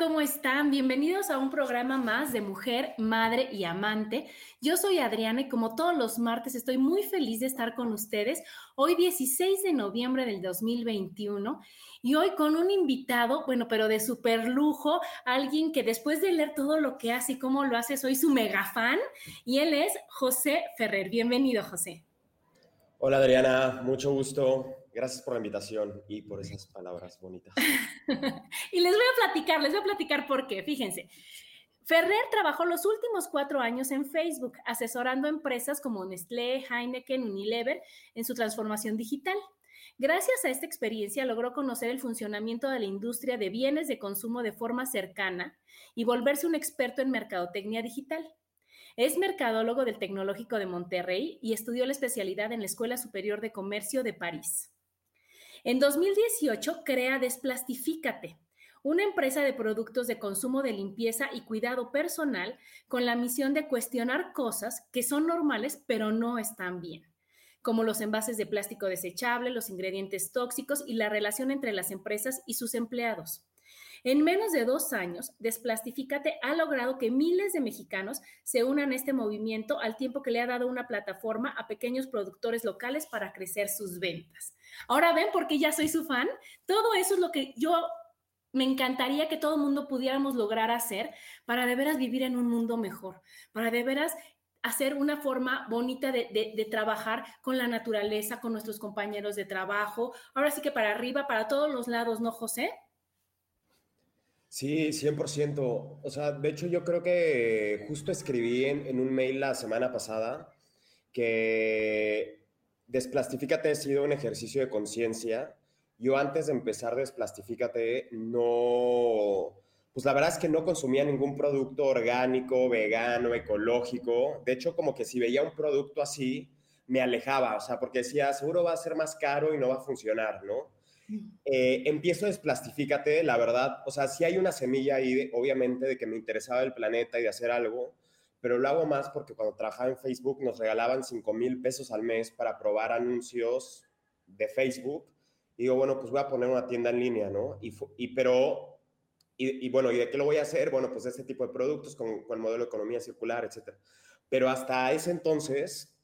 ¿Cómo están? Bienvenidos a un programa más de Mujer, Madre y Amante. Yo soy Adriana y como todos los martes estoy muy feliz de estar con ustedes hoy 16 de noviembre del 2021 y hoy con un invitado, bueno, pero de super lujo, alguien que después de leer todo lo que hace y cómo lo hace, soy su mega fan y él es José Ferrer. Bienvenido, José. Hola Adriana, mucho gusto. Gracias por la invitación y por esas palabras bonitas. y les voy a platicar, les voy a platicar por qué. Fíjense, Ferrer trabajó los últimos cuatro años en Facebook, asesorando empresas como Nestlé, Heineken, Unilever en su transformación digital. Gracias a esta experiencia logró conocer el funcionamiento de la industria de bienes de consumo de forma cercana y volverse un experto en mercadotecnia digital. Es mercadólogo del Tecnológico de Monterrey y estudió la especialidad en la Escuela Superior de Comercio de París. En 2018 crea Desplastifícate, una empresa de productos de consumo de limpieza y cuidado personal con la misión de cuestionar cosas que son normales pero no están bien, como los envases de plástico desechable, los ingredientes tóxicos y la relación entre las empresas y sus empleados. En menos de dos años, Desplastifícate ha logrado que miles de mexicanos se unan a este movimiento al tiempo que le ha dado una plataforma a pequeños productores locales para crecer sus ventas. Ahora ven por qué ya soy su fan. Todo eso es lo que yo me encantaría que todo el mundo pudiéramos lograr hacer para de veras vivir en un mundo mejor, para de veras hacer una forma bonita de, trabajar con la naturaleza, con nuestros compañeros de trabajo. Ahora sí que para arriba, para todos los lados, ¿no, José? Sí, 100%. O sea, de hecho yo creo que justo escribí en, un mail la semana pasada que Desplastifícate ha sido un ejercicio de conciencia. Yo antes de empezar Desplastifícate no, pues la verdad es que no consumía ningún producto orgánico, vegano, ecológico. De hecho, como que si veía un producto así, me alejaba, o sea, porque decía, seguro va a ser más caro y no va a funcionar, ¿no? Eh, empiezo Desplastifícate, la verdad, o sea, sí hay una semilla ahí, obviamente, de que me interesaba el planeta y de hacer algo, pero lo hago más porque cuando trabajaba en Facebook nos regalaban 5 mil pesos al mes para probar anuncios de Facebook. Y digo, bueno, pues voy a poner una tienda en línea, ¿no? Y, y pero, y, bueno, ¿y de qué lo voy a hacer? Bueno, pues de este tipo de productos con, con el modelo de economía circular, etcétera. Pero hasta ese entonces,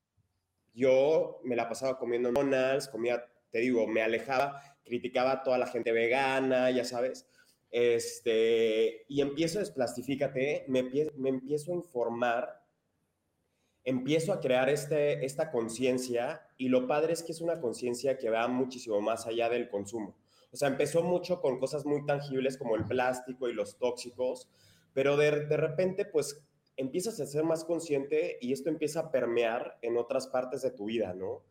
yo me la pasaba comiendo McDonald's, comía, te digo, me alejaba criticaba a toda la gente vegana, ya sabes. Este, y empiezo a desplastifícate, me, me empiezo a informar, empiezo a crear este, esta conciencia y lo padre es que es una conciencia que va muchísimo más allá del consumo. O sea, empezó mucho con cosas muy tangibles como el plástico y los tóxicos, pero de, de repente pues empiezas a ser más consciente y esto empieza a permear en otras partes de tu vida, ¿no?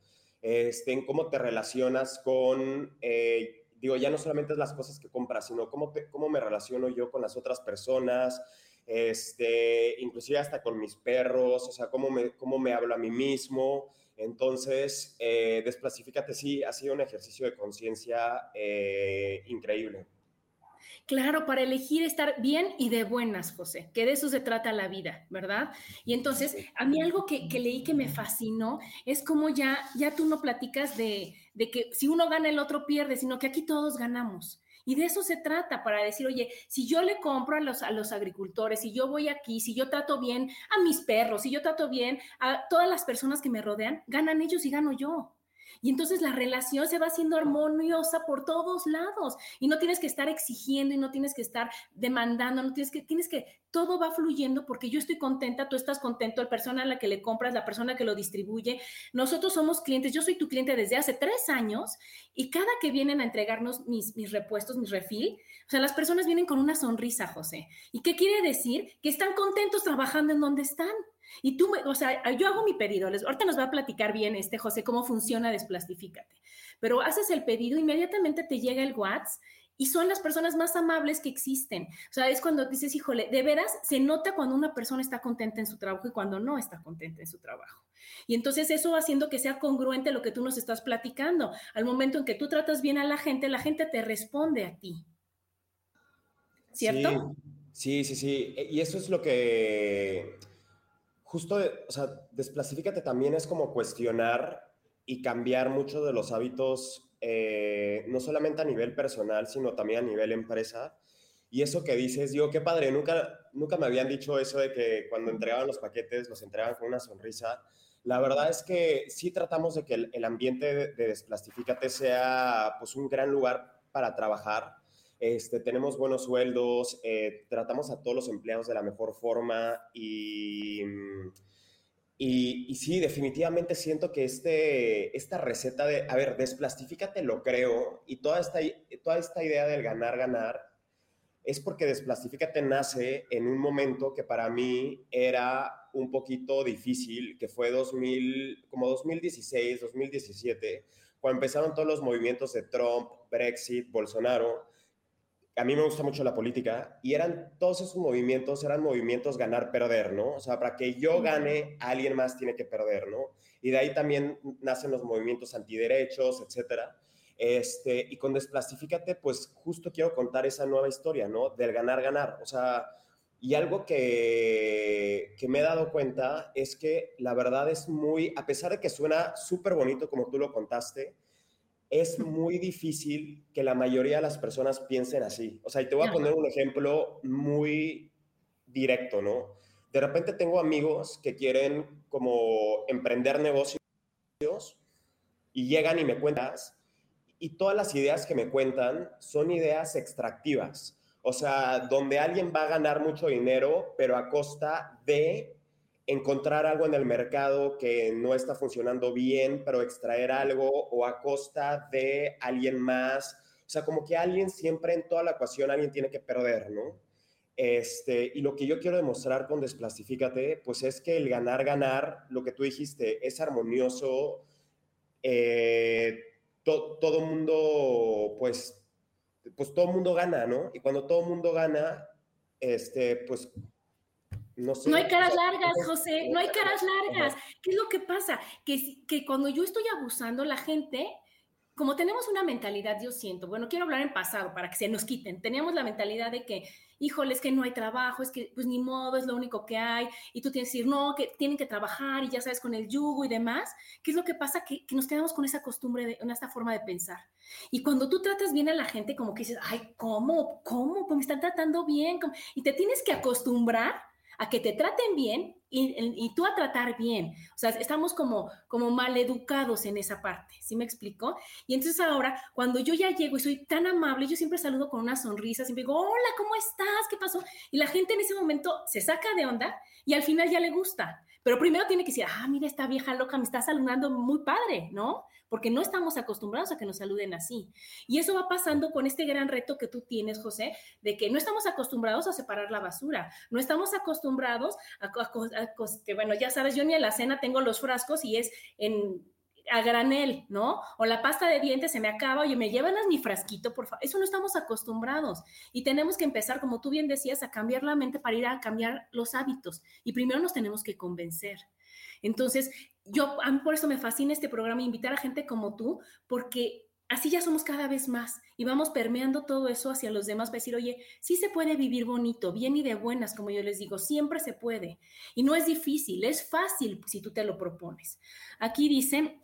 este, en cómo te relacionas con, eh, digo, ya no solamente es las cosas que compras, sino cómo, cómo me relaciono yo con las otras personas, este, inclusive hasta con mis perros, o sea, cómo me, cómo me hablo a mí mismo. Entonces, eh, sí ha sido un ejercicio de conciencia eh, increíble. Claro, para elegir estar bien y de buenas, José, que de eso se trata la vida, ¿verdad? Y entonces, a mí algo que, leí que me fascinó es como ya, ya tú no platicas de, de que si uno gana, el otro pierde, sino que aquí todos ganamos. Y de eso se trata, para decir, oye, si yo le compro a los, a los agricultores, si yo voy aquí, si yo trato bien a mis perros, si yo trato bien a todas las personas que me rodean, ganan ellos y gano yo. Y entonces la relación se va haciendo armoniosa por todos lados y no tienes que estar exigiendo y no tienes que estar demandando, no tienes que, tienes que, todo va fluyendo porque yo estoy contenta, tú estás contento, la persona a la que le compras, la persona que lo distribuye. Nosotros somos clientes, yo soy tu cliente desde hace tres años y cada que vienen a entregarnos mis, mis repuestos, mis refil, o sea, las personas vienen con una sonrisa, José. ¿Y qué quiere decir? Que están contentos trabajando en donde están. Y tú, o sea, yo hago mi pedido. Les, ahorita nos va a platicar bien este José cómo funciona Desplastifícate. Pero haces el pedido, inmediatamente te llega el WhatsApp y son las personas más amables que existen. O sea, es cuando dices, híjole, de veras se nota cuando una persona está contenta en su trabajo y cuando no está contenta en su trabajo. Y entonces eso haciendo que sea congruente lo que tú nos estás platicando. Al momento en que tú tratas bien a la gente, la gente te responde a ti. ¿Cierto? Sí, sí, sí. sí. Y eso es lo que justo, o sea, desplasifícate también es como cuestionar y cambiar mucho de los hábitos, eh, no solamente a nivel personal, sino también a nivel empresa. Y eso que dices, digo, qué padre, nunca, nunca me habían dicho eso de que cuando entregaban los paquetes los entregaban con una sonrisa. La verdad es que sí tratamos de que el, ambiente de, de Desplastifícate sea pues un gran lugar para trabajar este, tenemos buenos sueldos, eh, tratamos a todos los empleados de la mejor forma y, y, sí, definitivamente siento que este, esta receta de, a ver, desplastifícate, lo creo, y toda esta, toda esta idea del ganar, ganar, es porque Desplastifícate nace en un momento que para mí era un poquito difícil, que fue 2000, como 2016, 2017, cuando empezaron todos los movimientos de Trump, Brexit, Bolsonaro, a mí me gusta mucho la política y eran todos esos movimientos, eran movimientos ganar-perder, ¿no? O sea, para que yo gane, alguien más tiene que perder, ¿no? Y de ahí también nacen los movimientos antiderechos, etcétera. Este, y con Desplastifícate, pues justo quiero contar esa nueva historia, ¿no? Del ganar-ganar. O sea, y algo que, que me he dado cuenta es que la verdad es muy, a pesar de que suena súper bonito como tú lo contaste, es muy difícil que la mayoría de las personas piensen así. O sea, y te voy a poner un ejemplo muy directo, ¿no? De repente tengo amigos que quieren como emprender negocios y llegan y me cuentas y todas las ideas que me cuentan son ideas extractivas. O sea, donde alguien va a ganar mucho dinero, pero a costa de encontrar algo en el mercado que no está funcionando bien, pero extraer algo o a costa de alguien más. O sea, como que alguien siempre en toda la ecuación, alguien tiene que perder, ¿no? Este, y lo que yo quiero demostrar con Desplastifícate, pues es que el ganar, ganar, lo que tú dijiste, es armonioso. Eh, todo mundo, pues, pues todo mundo gana, ¿no? Y cuando todo mundo gana, este, pues no, hay caras largas, José, no hay caras largas. ¿Qué es lo que pasa? Que, que cuando yo estoy abusando, la gente, como tenemos una mentalidad, yo siento, bueno, quiero hablar en pasado para que se nos quiten, teníamos la mentalidad de que, híjole, es que no hay trabajo, es que pues ni modo, es lo único que hay, y tú tienes que decir, no, que tienen que trabajar y ya sabes, con el yugo y demás. ¿Qué es lo que pasa? Que, nos quedamos con esa costumbre, de, con esta forma de pensar. Y cuando tú tratas bien a la gente, como que dices, ay, ¿cómo? ¿Cómo? Pues me están tratando bien. Y te tienes que acostumbrar a que te traten bien y, tú a tratar bien. O sea, estamos como, como mal educados en esa parte, ¿sí me explico? Y entonces ahora, cuando yo ya llego y soy tan amable, yo siempre saludo con una sonrisa, siempre digo, hola, ¿cómo estás? ¿Qué pasó? Y la gente en ese momento se saca de onda y al final ya le gusta. Pero primero tiene que decir, ah, mira, esta vieja loca me está saludando muy padre, ¿no? Porque no estamos acostumbrados a que nos saluden así. Y eso va pasando con este gran reto que tú tienes, José, de que no estamos acostumbrados a separar la basura, no estamos acostumbrados a, bueno, ya sabes, yo ni en la cena tengo los frascos y es en a granel, ¿no? O la pasta de dientes se me acaba, oye, me llevan a mi frasquito, por favor. Eso no estamos acostumbrados. Y tenemos que empezar, como tú bien decías, a cambiar la mente para ir a cambiar los hábitos. Y primero nos tenemos que convencer. Entonces, yo, a mí por eso me fascina este programa, invitar a gente como tú, porque así ya somos cada vez más y vamos permeando todo eso hacia los demás para decir, oye, sí se puede vivir bonito, bien y de buenas, como yo les digo, siempre se puede. Y no es difícil, es fácil si tú te lo propones. Aquí dicen,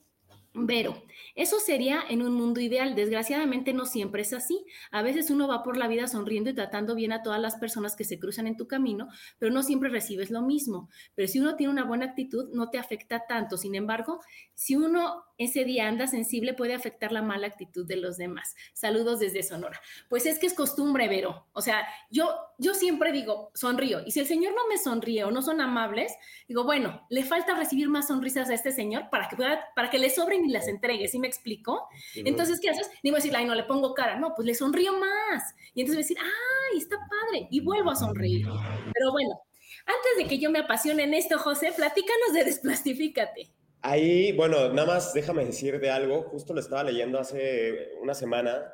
Vero, eso sería en un mundo ideal. Desgraciadamente no siempre es así. A veces uno va por la vida sonriendo y tratando bien a todas las personas que se cruzan en tu camino, pero no siempre recibes lo mismo. Pero si uno tiene una buena actitud, no te afecta tanto. Sin embargo, si uno ese día anda sensible, puede afectar la mala actitud de los demás. Saludos desde Sonora. Pues es que es costumbre, Vero. O sea, yo, yo siempre digo, sonrío. Y si el Señor no me sonríe o no son amables, digo, bueno, le falta recibir más sonrisas a este Señor para que pueda, para que le sobren y las entregue. ¿Sí me explico? Entonces, ¿qué haces? Ni voy a decir, ay, no le pongo cara. No, pues le sonrío más. Y entonces voy a decir, ay, está padre. Y vuelvo a sonreír. Pero bueno, antes de que yo me apasione en esto, José, platícanos de Desplastifícate. Ahí, bueno, nada más déjame decir de algo, justo lo estaba leyendo hace una semana,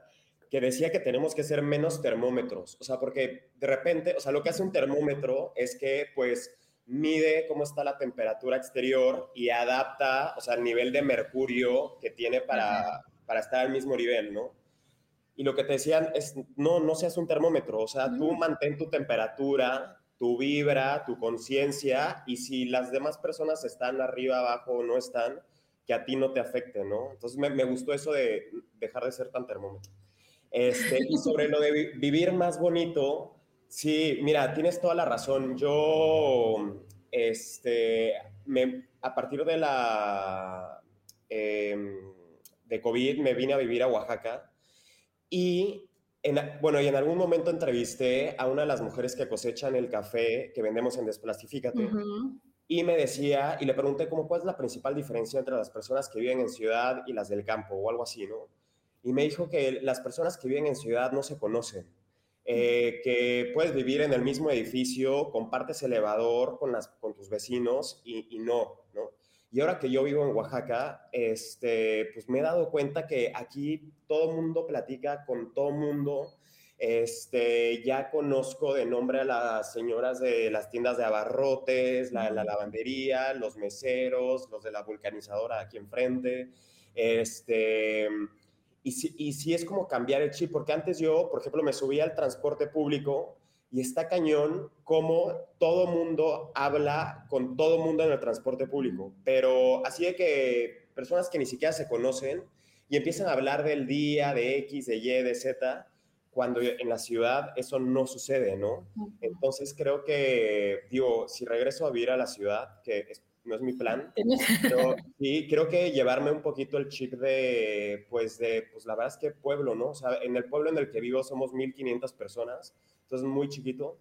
que decía que tenemos que ser menos termómetros, o sea, porque de repente, o sea, lo que hace un termómetro es que pues mide cómo está la temperatura exterior y adapta, o sea, el nivel de mercurio que tiene para, para estar al mismo nivel, ¿no? Y lo que te decían es, no, no seas un termómetro, o sea, tú mantén tu temperatura, tu vibra, tu conciencia, y si las demás personas están arriba, abajo o no están, que a ti no te afecte, ¿no? Entonces me, gustó eso de dejar de ser tan termómetro. Este, y sobre lo de vivir más bonito, sí, mira, tienes toda la razón. Yo, este, me, a partir de la, em, de COVID, me vine a vivir a Oaxaca y bueno, y en algún momento entrevisté a una de las mujeres que cosechan el café que vendemos en Desplastifícate. Y me decía, y le pregunté como cuál es la principal diferencia entre las personas que viven en ciudad y las del campo o algo así, ¿no? Y me dijo que las personas que viven en ciudad no se conocen, eh, que puedes vivir en el mismo edificio, compartes elevador con, las, con tus vecinos y, y no, ¿no? Y ahora que yo vivo en Oaxaca, este, pues me he dado cuenta que aquí todo mundo platica con todo mundo. Este, ya conozco de nombre a las señoras de las tiendas de abarrotes, la, la lavandería, los meseros, los de la vulcanizadora aquí enfrente. Este, y sí, y sí es como cambiar el chip, porque antes yo, por ejemplo, me subía al transporte público y está cañón cómo todo mundo habla con todo mundo en el transporte público, pero así de que personas que ni siquiera se conocen y empiezan a hablar del día, de X, de Y, de Z, cuando en la ciudad eso no sucede, ¿no? Entonces creo que, digo, si regreso a vivir a la ciudad, que no es mi plan, pero sí, creo que llevarme un poquito el chip de, pues, de, pues la verdad es que pueblo, ¿no? O sea, en el pueblo en el que vivo somos 1.500 personas, entonces muy chiquito.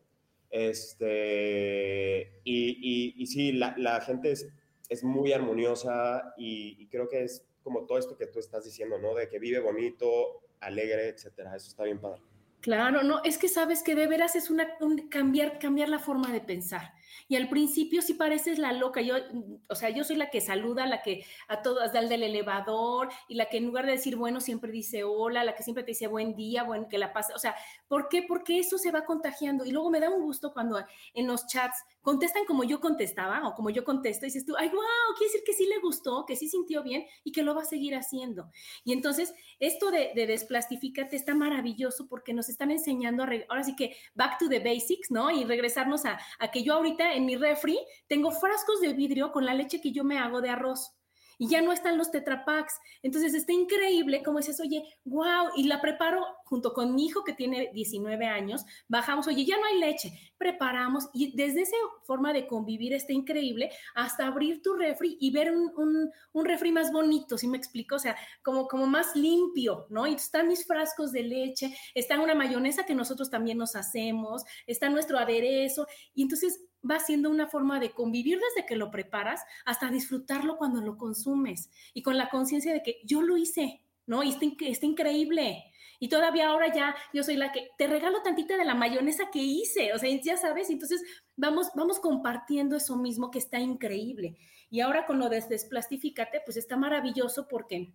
Este, y, y, sí, la, la, gente es, es muy armoniosa y, y, creo que es como todo esto que tú estás diciendo, ¿no? De que vive bonito, alegre, etcétera. Eso está bien padre. Claro, no, es que sabes que de veras es una, un cambiar, cambiar la forma de pensar. Y al principio sí pareces la loca. Yo, o sea, yo soy la que saluda, la que a todas da el del elevador y la que en lugar de decir bueno siempre dice hola, la que siempre te dice buen día, buen que la pase. O sea, ¿por qué? Porque eso se va contagiando. Y luego me da un gusto cuando en los chats contestan como yo contestaba o como yo contesto y dices tú, ay, wow, quiere decir que sí le gustó, que sí sintió bien y que lo va a seguir haciendo. Y entonces, esto de, de está maravilloso porque nos están enseñando a, ahora sí que back to the basics, ¿no? Y regresarnos a, a que yo ahorita en mi refri tengo frascos de vidrio con la leche que yo me hago de arroz y ya no están los tetrapacks. Entonces está increíble como dices, oye, wow, y la preparo junto con mi hijo que tiene 19 años, bajamos, oye, ya no hay leche, preparamos y desde esa forma de convivir está increíble hasta abrir tu refri y ver un, un, refri más bonito, ¿sí me explico? O sea, como, como más limpio, ¿no? Y están mis frascos de leche, está una mayonesa que nosotros también nos hacemos, está nuestro aderezo y entonces va siendo una forma de convivir desde que lo preparas hasta disfrutarlo cuando lo consumes y con la conciencia de que yo lo hice, ¿no? Y está, está, increíble. Y todavía ahora ya yo soy la que te regalo tantita de la mayonesa que hice, o sea, ya sabes, entonces vamos, vamos compartiendo eso mismo que está increíble. Y ahora con lo de Desplastifícate, pues está maravilloso porque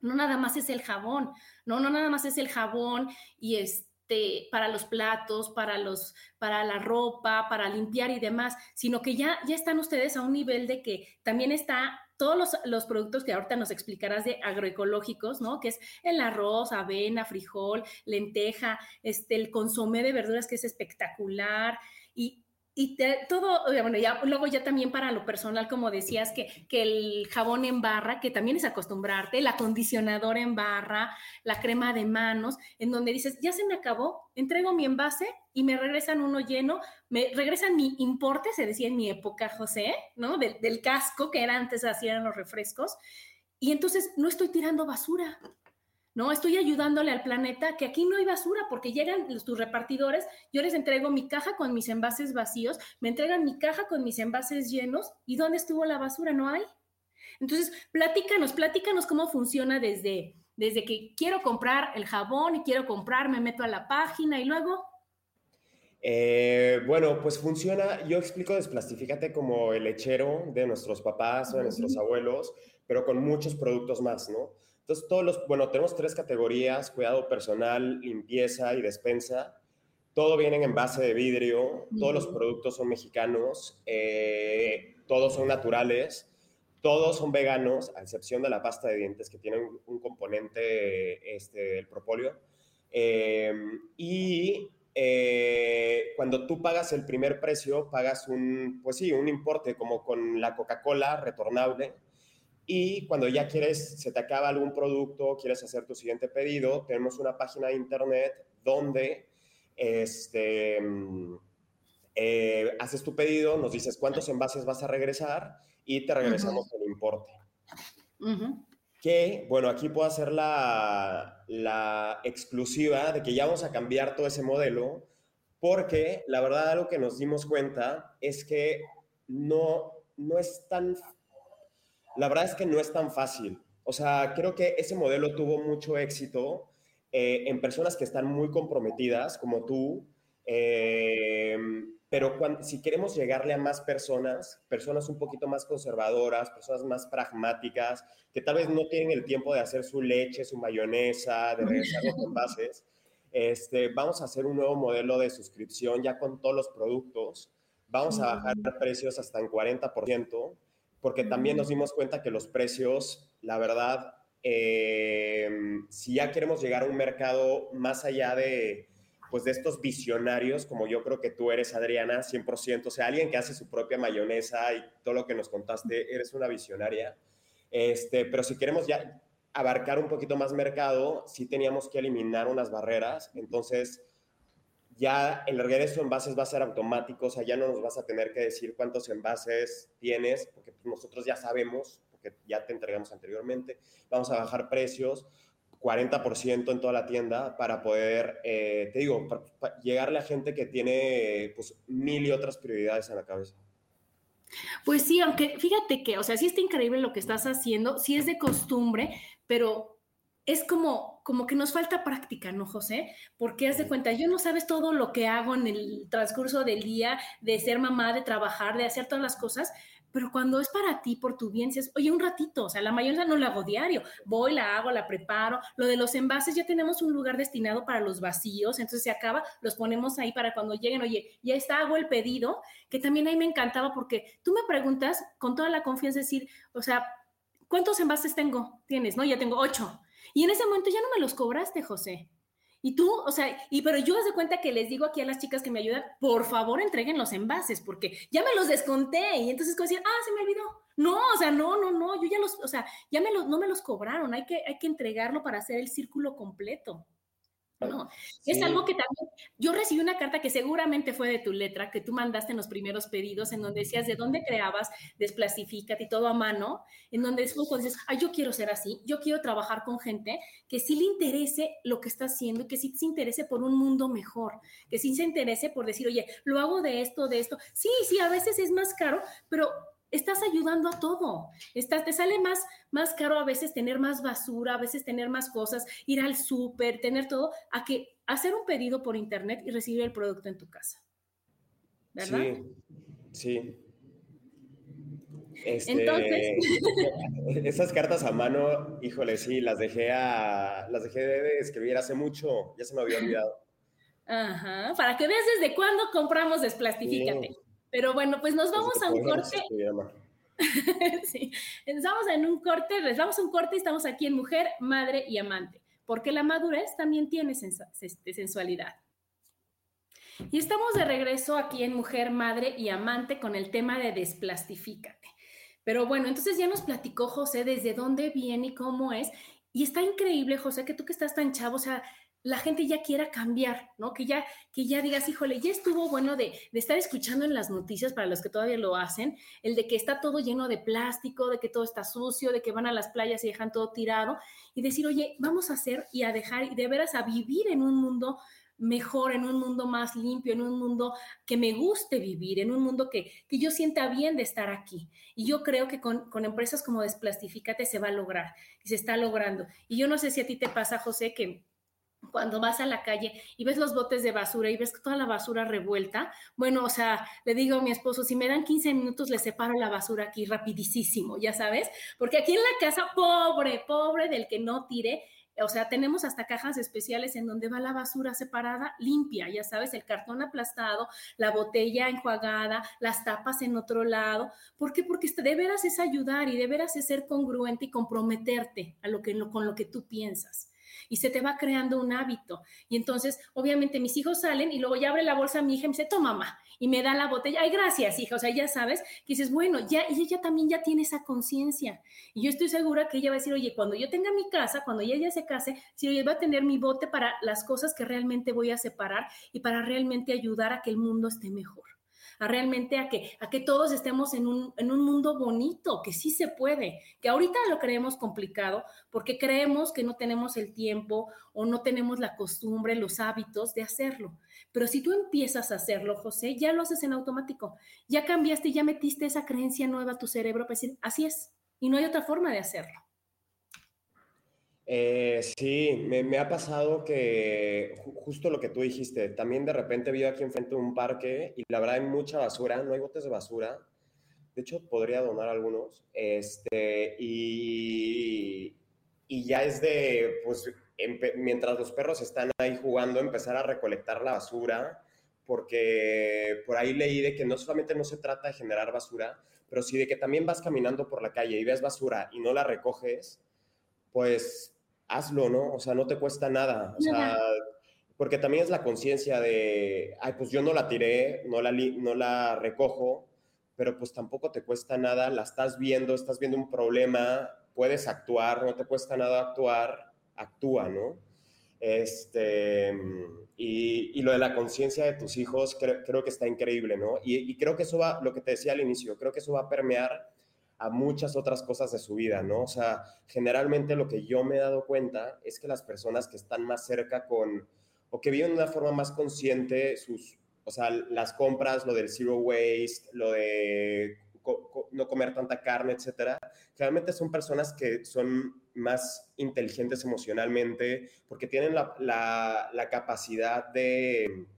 no nada más es el jabón, no, no nada más es el jabón y este este, para los platos, para, los, para la ropa, para limpiar y demás, sino que ya, ya están ustedes a un nivel de que también está todos los, los, productos que ahorita nos explicarás de agroecológicos, ¿no? Que es el arroz, avena, frijol, lenteja, este, el consomé de verduras que es espectacular y y todo, bueno, ya, luego ya también para lo personal, como decías, que, que el jabón en barra, que también es acostumbrarte, el acondicionador en barra, la crema de manos, en donde dices, ya se me acabó, entrego mi envase y me regresan uno lleno, me regresan mi importe, se decía en mi época, José, ¿no? Del, del casco que era antes, hacían los refrescos. Y entonces no estoy tirando basura, ¿no? Estoy ayudándole al planeta que aquí no hay basura porque llegan tus repartidores, yo les entrego mi caja con mis envases vacíos, me entregan mi caja con mis envases llenos y ¿dónde estuvo la basura? No hay. Entonces, platícanos, platícanos cómo funciona desde, desde que quiero comprar el jabón y quiero comprar, me meto a la página y luego... Eh, bueno, pues funciona, yo explico Desplastifícate como el lechero de nuestros papás o de nuestros abuelos, pero con muchos productos más, ¿no? Entonces, todos los, bueno, tenemos tres categorías, cuidado personal, limpieza y despensa. Todo viene en base de vidrio, todos los productos son mexicanos, eh, todos son naturales, todos son veganos, a excepción de la pasta de dientes que tiene un, componente este, del propóleo. Eh, y eh, cuando tú pagas el primer precio, pagas un, pues sí, un importe como con la Coca-Cola retornable y cuando ya quieres, se te acaba algún producto, quieres hacer tu siguiente pedido, tenemos una página de internet donde este, mm, eh, haces tu pedido, nos dices cuántos envases vas a regresar y te regresamos el importe. Que, bueno, aquí puedo hacer la, la exclusiva de que ya vamos a cambiar todo ese modelo, porque la verdad algo que nos dimos cuenta es que no, no es tan la verdad es que no es tan fácil. O sea, creo que ese modelo tuvo mucho éxito eh, en personas que están muy comprometidas, como tú, eh, pero si queremos llegarle a más personas, personas un poquito más conservadoras, personas más pragmáticas, que tal vez no tienen el tiempo de hacer su leche, su mayonesa, de regresar los envases, este, vamos a hacer un nuevo modelo de suscripción ya con todos los productos. Vamos a bajar precios hasta en 40% porque también nos dimos cuenta que los precios, la verdad, eh, si ya queremos llegar a un mercado más allá de, pues de estos visionarios, como yo creo que tú eres, Adriana, 100%, o sea, alguien que hace su propia mayonesa y todo lo que nos contaste, eres una visionaria. Este, pero si queremos ya abarcar un poquito más mercado, sí teníamos que eliminar unas barreras. Entonces, ya el regreso de envases va a ser automático, o sea, ya no nos vas a tener que decir cuántos envases tienes, porque pues, nosotros ya sabemos, porque ya te entregamos anteriormente, vamos a bajar precios 40% en toda la tienda para poder, eh, te digo, llegarle a gente que tiene pues mil y otras prioridades en la cabeza. Pues sí, aunque fíjate que, o sea, sí está increíble lo que estás haciendo, sí es de costumbre, pero es como, como que nos falta práctica, ¿no, José? Porque haz de cuenta, yo no sabes todo lo que hago en el transcurso del día, de ser mamá, de trabajar, de hacer todas las cosas, pero cuando es para ti, por tu bien, dices, oye, un ratito, o sea, la mayoría no lo hago diario, voy, la hago, la preparo. Lo de los envases, ya tenemos un lugar destinado para los vacíos, entonces se acaba, los ponemos ahí para cuando lleguen, oye, ya está, hago el pedido, que también ahí me encantaba porque tú me preguntas con toda la confianza, decir, o sea, ¿cuántos envases tengo? Tienes, ¿no? Ya tengo ocho y en ese momento ya no me los cobraste, José. Y tú, o sea, y pero yo de cuenta que les digo aquí a las chicas que me ayudan, por favor entreguen los envases, porque ya me los desconté. Y entonces como decían, ah, se me olvidó. No, o sea, no, no, no, yo ya los, o sea, ya me los, no me los cobraron, hay que, hay que entregarlo para hacer el círculo completo. No, es algo que también, yo recibí una carta que seguramente fue de tu letra, que tú mandaste en los primeros pedidos, en donde decías de dónde creabas, desplastifícate y todo a mano, en donde después dices, ay, yo quiero ser así, yo quiero trabajar con gente que sí le interese lo que está haciendo y que sí se interese por un mundo mejor, que sí se interese por decir, oye, lo hago de esto, de esto. Sí, sí, a veces es más caro, pero estás ayudando a todo. Estás, te sale más, más caro a veces tener más basura, a veces tener más cosas, ir al súper, tener todo, a que hacer un pedido por internet y recibir el producto en tu casa. ¿Verdad? Sí, sí. Este, Entonces. Esas cartas a mano, híjole, sí, las dejé, a, las dejé de escribir hace mucho, ya se me había olvidado. Ajá, para que veas desde cuándo compramos Desplastifícate. Pero bueno, pues nos vamos a un corte. sí, estamos en un corte, les vamos a un corte y estamos aquí en Mujer, Madre y Amante, porque la madurez también tiene este, sensualidad. Y estamos de regreso aquí en Mujer, Madre y Amante con el tema de Desplastifícate. Pero bueno, entonces ya nos platicó José desde dónde viene y cómo es. Y está increíble, José, que tú que estás tan chavo, o sea, la gente ya quiera cambiar, ¿no? Que ya, que ya digas, híjole, ya estuvo bueno de, de, estar escuchando en las noticias, para los que todavía lo hacen, el de que está todo lleno de plástico, de que todo está sucio, de que van a las playas y dejan todo tirado, y decir, oye, vamos a hacer y a dejar, y de veras a vivir en un mundo mejor, en un mundo más limpio, en un mundo que me guste vivir, en un mundo que, que yo sienta bien de estar aquí. Y yo creo que con, con, empresas como Desplastifícate se va a lograr y se está logrando. Y yo no sé si a ti te pasa, José, que cuando vas a la calle y ves los botes de basura y ves toda la basura revuelta, bueno, o sea, le digo a mi esposo, si me dan 15 minutos, le separo la basura aquí rapidísimo, ya sabes, porque aquí en la casa, pobre, pobre del que no tire, o sea, tenemos hasta cajas especiales en donde va la basura separada, limpia, ya sabes, el cartón aplastado, la botella enjuagada, las tapas en otro lado. ¿Por qué? Porque de veras es ayudar y de veras es ser congruente y comprometerte a lo que, con lo que tú piensas y se te va creando un hábito. Y entonces, obviamente, mis hijos salen y luego ya abre la bolsa mi hija y me dice, toma, mamá, y me da la botella. Ay, gracias, hija. O sea, ya sabes, que dices, bueno, ya, y ella también ya tiene esa conciencia. Y yo estoy segura que ella va a decir, oye, cuando yo tenga mi casa, cuando ella se case, si oye, va a tener mi bote para las cosas que realmente voy a separar y para realmente ayudar a que el mundo esté mejor a realmente a que, a que todos estemos en un, en un mundo bonito, que sí se puede, que ahorita lo creemos complicado porque creemos que no tenemos el tiempo o no tenemos la costumbre, los hábitos de hacerlo. Pero si tú empiezas a hacerlo, José, ya lo haces en automático, ya cambiaste, ya metiste esa creencia nueva a tu cerebro para decir, así es, y no hay otra forma de hacerlo. Eh, sí, me, ha pasado que justo lo que tú dijiste, también de repente vivo aquí enfrente de un parque y la verdad hay mucha basura, no hay botes de basura. De hecho, podría donar algunos. Este, y, y ya es de, pues, mientras los perros están ahí jugando, empezar a recolectar la basura, porque por ahí leí de que no solamente no se trata de generar basura, pero sí de que también vas caminando por la calle y ves basura y no la recoges, pues hazlo, ¿no? O sea, no te cuesta nada. O sea, porque también es la conciencia de, ay, pues yo no la tiré, no la, no la recojo, pero pues tampoco te cuesta nada, la estás viendo, estás viendo un problema, puedes actuar, no te cuesta nada actuar, actúa, ¿no? Este, y, y lo de la conciencia de tus hijos creo, que está increíble, ¿no? Y, y creo que eso va, lo que te decía al inicio, creo que eso va a permear a muchas otras cosas de su vida, ¿no? O sea, generalmente lo que yo me he dado cuenta es que las personas que están más cerca con, o que viven de una forma más consciente sus, o sea, las compras, lo del zero waste, lo de no comer tanta carne, etcétera, generalmente son personas que son más inteligentes emocionalmente porque tienen la, la capacidad de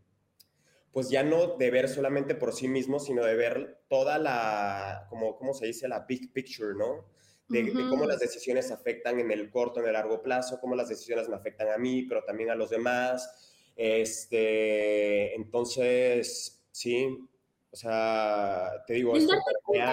pues ya no de ver solamente por sí mismo, sino de ver toda la, como, ¿cómo se dice? La big picture, ¿no? De, cómo las decisiones afectan en el corto, en el largo plazo, cómo las decisiones me afectan a mí, pero también a los demás. Este, entonces, sí, o sea, te digo... Esto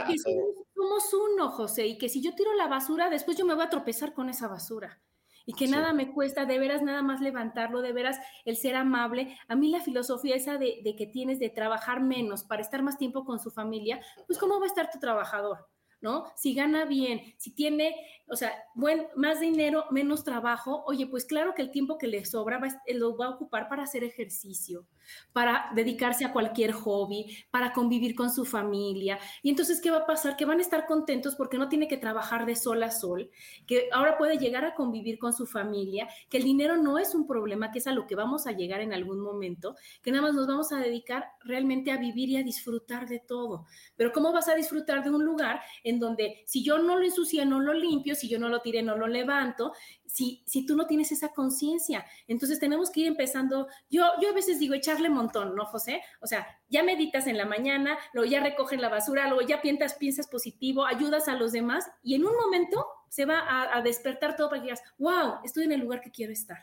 que somos uno, José, y que si yo tiro la basura, después yo me voy a tropezar con esa basura y que nada me cuesta, de veras nada más levantarlo, de veras el ser amable. A mí la filosofía esa de, de, que tienes de trabajar menos para estar más tiempo con su familia, pues ¿cómo va a estar tu trabajador? ¿no? Si gana bien, si tiene, o sea, buen, más dinero, menos trabajo, oye, pues claro que el tiempo que le sobra va, lo va a ocupar para hacer ejercicio, para dedicarse a cualquier hobby, para convivir con su familia. Y entonces, ¿qué va a pasar? Que van a estar contentos porque no tiene que trabajar de sol a sol, que ahora puede llegar a convivir con su familia, que el dinero no es un problema, que es a lo que vamos a llegar en algún momento, que nada más nos vamos a dedicar realmente a vivir y a disfrutar de todo. Pero ¿cómo vas a disfrutar de un lugar en donde si yo no lo ensucié, no lo limpio, si yo no lo tiré, no lo levanto, si, si tú no tienes esa conciencia. Entonces tenemos que ir empezando, yo, yo a veces digo echarle montón, ¿no, José? O sea, ya meditas en la mañana, luego ya recogen la basura, luego ya piensas, piensas positivo, ayudas a los demás y en un momento se va a, a despertar todo para que digas, wow, estoy en el lugar que quiero estar.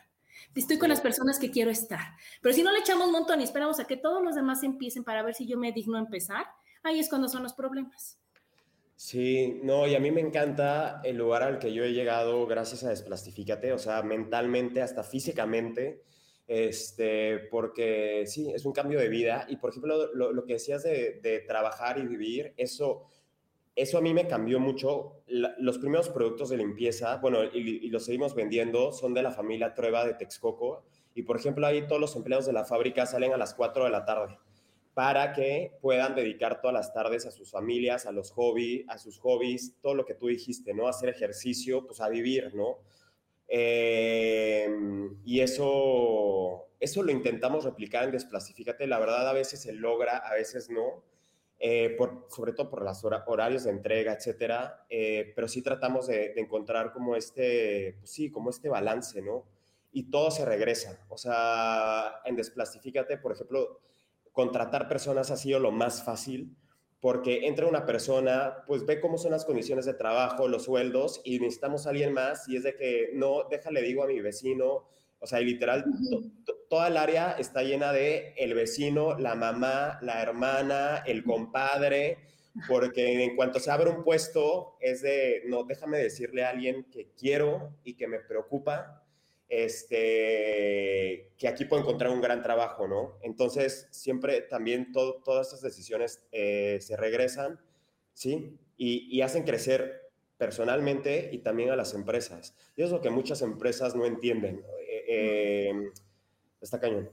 Estoy con las personas que quiero estar. Pero si no le echamos montón y esperamos a que todos los demás empiecen para ver si yo me digno empezar, ahí es cuando son los problemas. Sí, no, y a mí me encanta el lugar al que yo he llegado gracias a Desplastifícate, o sea, mentalmente, hasta físicamente. Este, porque sí, es un cambio de vida. Y por ejemplo, lo, que decías de, trabajar y vivir, eso, eso a mí me cambió mucho. los primeros productos de limpieza, bueno, y, los seguimos vendiendo, son de la familia Trueba de Texcoco. Y por ejemplo, ahí todos los empleados de la fábrica salen a las 4 de la tarde para que puedan dedicar todas las tardes a sus familias, a los hobbies, a sus hobbies, todo lo que tú dijiste, ¿no? Hacer ejercicio, pues a vivir, ¿no? Em, y eso, eso lo intentamos replicar en Desplastifícate. La verdad, a veces se logra, a veces no, eh, por, sobre todo por los horarios de entrega, etcétera. Eh, pero sí tratamos de, encontrar como este, pues sí, como este balance, ¿no? Y todo se regresa. O sea, en Desplastifícate, por ejemplo, contratar personas ha sido lo más fácil porque entra una persona, pues ve cómo son las condiciones de trabajo, los sueldos, y necesitamos a alguien más, y es de que, no, déjale, digo a mi vecino, o sea, literal, toda el área está llena de el vecino, la mamá, la hermana, el compadre, porque en cuanto se abre un puesto, es de, no, déjame decirle a alguien que quiero y que me preocupa, este, que aquí puedo encontrar un gran trabajo, ¿no? Entonces, siempre también todas estas decisiones eh, se regresan, ¿sí? Y, hacen crecer personalmente y también a las empresas. Y es lo que muchas empresas no entienden. Eh, eh, está cañón.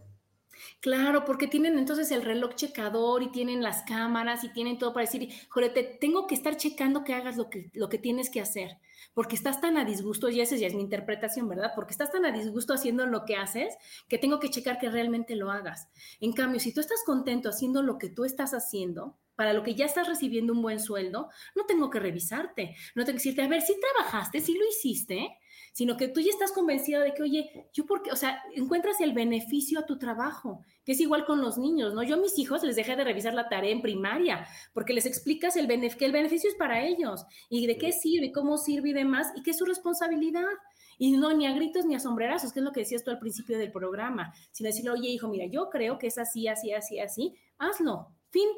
Claro, porque tienen entonces el reloj checador y tienen las cámaras y tienen todo para decir, Jorge, te tengo que estar checando que hagas lo que, lo que tienes que hacer porque estás tan a disgusto, y esa ya es mi interpretación, ¿verdad? Porque estás tan a disgusto haciendo lo que haces que tengo que checar que realmente lo hagas. En cambio, si tú estás contento haciendo lo que tú estás haciendo, para lo que ya estás recibiendo un buen sueldo, no tengo que revisarte, no tengo que decirte, a ver, si trabajaste, si lo hiciste, sino que tú ya estás convencido de que, oye, yo porque, o sea, encuentras el beneficio a tu trabajo, que es igual con los niños, ¿no? Yo a mis hijos les dejé de revisar la tarea en primaria, porque les explicas el que el beneficio es para ellos, y de qué sirve, cómo sirve y demás, y que es su responsabilidad. Y no ni a gritos ni a sombrerazos, que es lo que decías tú al principio del programa, sino decirle, oye, hijo, mira, yo creo que es así, así, así, así, hazlo, fin.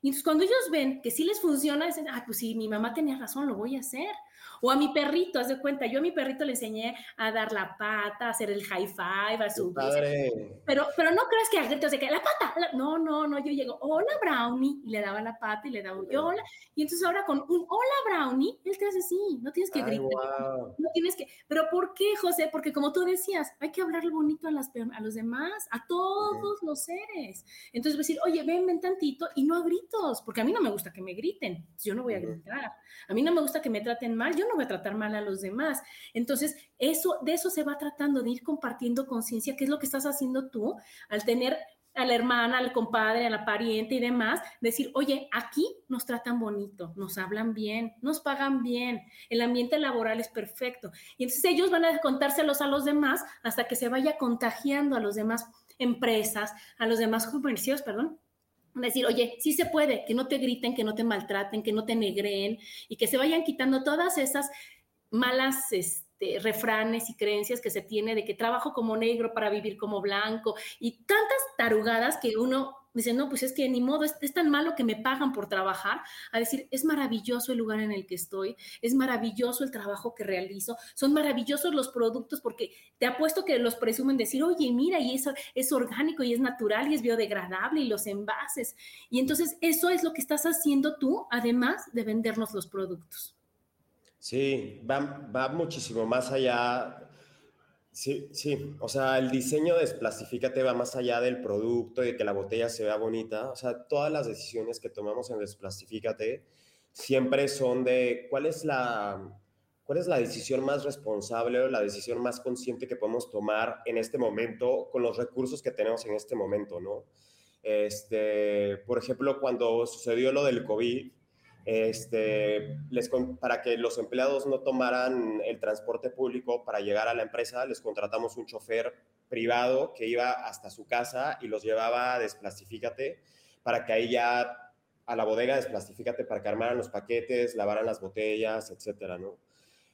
Y entonces cuando ellos ven que sí les funciona, dicen, ah, pues sí, mi mamá tenía razón, lo voy a hacer. O a mi perrito, haz de cuenta, yo a mi perrito le enseñé a dar la pata, a hacer el high five, a subir. Pero, pero no creas que al grito se que la pata. no, no, no, yo llego, hola Brownie, y le daba la pata y le daba un hola. Y entonces ahora con un hola Brownie, él te hace así, no tienes que gritar. No tienes que. Pero ¿por qué, José? Porque como tú decías, hay que hablarle bonito a, las, a los demás, a todos los seres. Entonces decir, oye, ven, ven tantito y no a gritos, porque a mí no me gusta que me griten, yo no voy a gritar. A mí no me gusta que me traten mal, yo no voy a tratar mal a los demás. Entonces, eso, de eso se va tratando, de ir compartiendo conciencia, qué es lo que estás haciendo tú al tener a la hermana, al compadre, a la pariente y demás, decir, oye, aquí nos tratan bonito, nos hablan bien, nos pagan bien, el ambiente laboral es perfecto. Y entonces ellos van a contárselos a los demás hasta que se vaya contagiando a los demás empresas, a los demás comercios, perdón, decir, oye, sí se puede, que no te griten, que no te maltraten, que no te negreen y que se vayan quitando todas esas malas este, refranes y creencias que se tiene de que trabajo como negro para vivir como blanco y tantas tarugadas que uno dice, no, pues es que ni modo, es, tan malo que me pagan por trabajar, a decir, es maravilloso el lugar en el que estoy, es maravilloso el trabajo que realizo, son maravillosos los productos porque te apuesto que los presumen decir, oye, mira, y eso es orgánico y es natural y es biodegradable y los envases. Y entonces eso es lo que estás haciendo tú, además de vendernos los productos. Sí, va, va muchísimo más allá Sí, sí, o sea, el diseño de Desplastifícate va más allá del producto y de que la botella se vea bonita. O sea, todas las decisiones que tomamos en Desplastifícate siempre son de cuál es la, cuál es la decisión más responsable o la decisión más consciente que podemos tomar en este momento con los recursos que tenemos en este momento, ¿no? Este, por ejemplo, cuando sucedió lo del COVID, este, les, para que los empleados no tomaran el transporte público para llegar a la empresa, les contratamos un chofer privado que iba hasta su casa y los llevaba a Desplastifícate para que ahí ya a la bodega Desplastifícate para que armaran los paquetes, lavaran las botellas, etcétera, ¿no?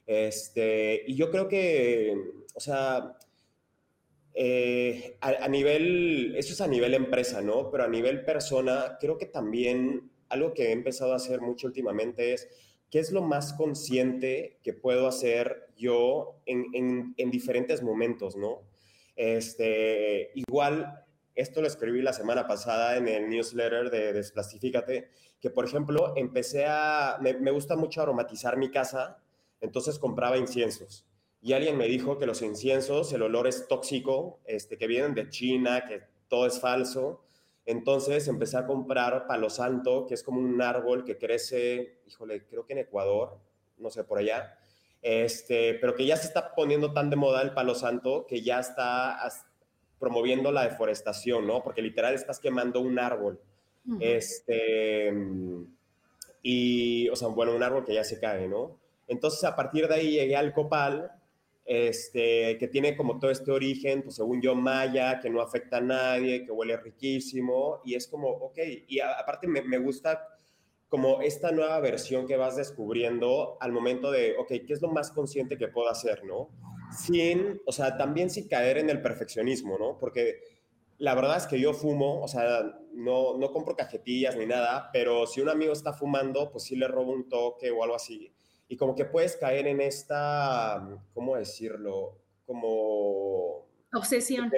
Este, y yo creo que, o sea, eh, a, a, nivel, eso es a nivel empresa, ¿no? Pero a nivel persona, creo que también algo que he empezado a hacer mucho últimamente es, ¿qué es lo más consciente que puedo hacer yo en, diferentes momentos, no? Este, igual, esto lo escribí la semana pasada en el newsletter de Desplastifícate, que por ejemplo, empecé a, me, me gusta mucho aromatizar mi casa, entonces compraba inciensos. Y alguien me dijo que los inciensos, el olor es tóxico, este, que vienen de China, que todo es falso. Entonces empecé a comprar palo santo, que es como un árbol que crece, híjole, creo que en Ecuador, no sé, por allá. Este, pero que ya se está poniendo tan de moda el palo santo que ya está promoviendo la deforestación, ¿no? Porque literal estás quemando un árbol. Este, y, o sea, bueno, un árbol que ya se cae, ¿no? Entonces, a partir de ahí llegué al copal, este, que tiene como todo este origen, pues según yo, maya, que no afecta a nadie, que huele riquísimo, y es como, ok, y aparte me, me, gusta como esta nueva versión que vas descubriendo al momento de, ok, ¿qué es lo más consciente que puedo hacer, no? Sin, o sea, también sin caer en el perfeccionismo, ¿no? Porque la verdad es que yo fumo, o sea, no, no compro cajetillas ni nada, pero si un amigo está fumando, pues sí le robo un toque o algo así y como que puedes caer en esta, ¿cómo decirlo? Como... Obsesión.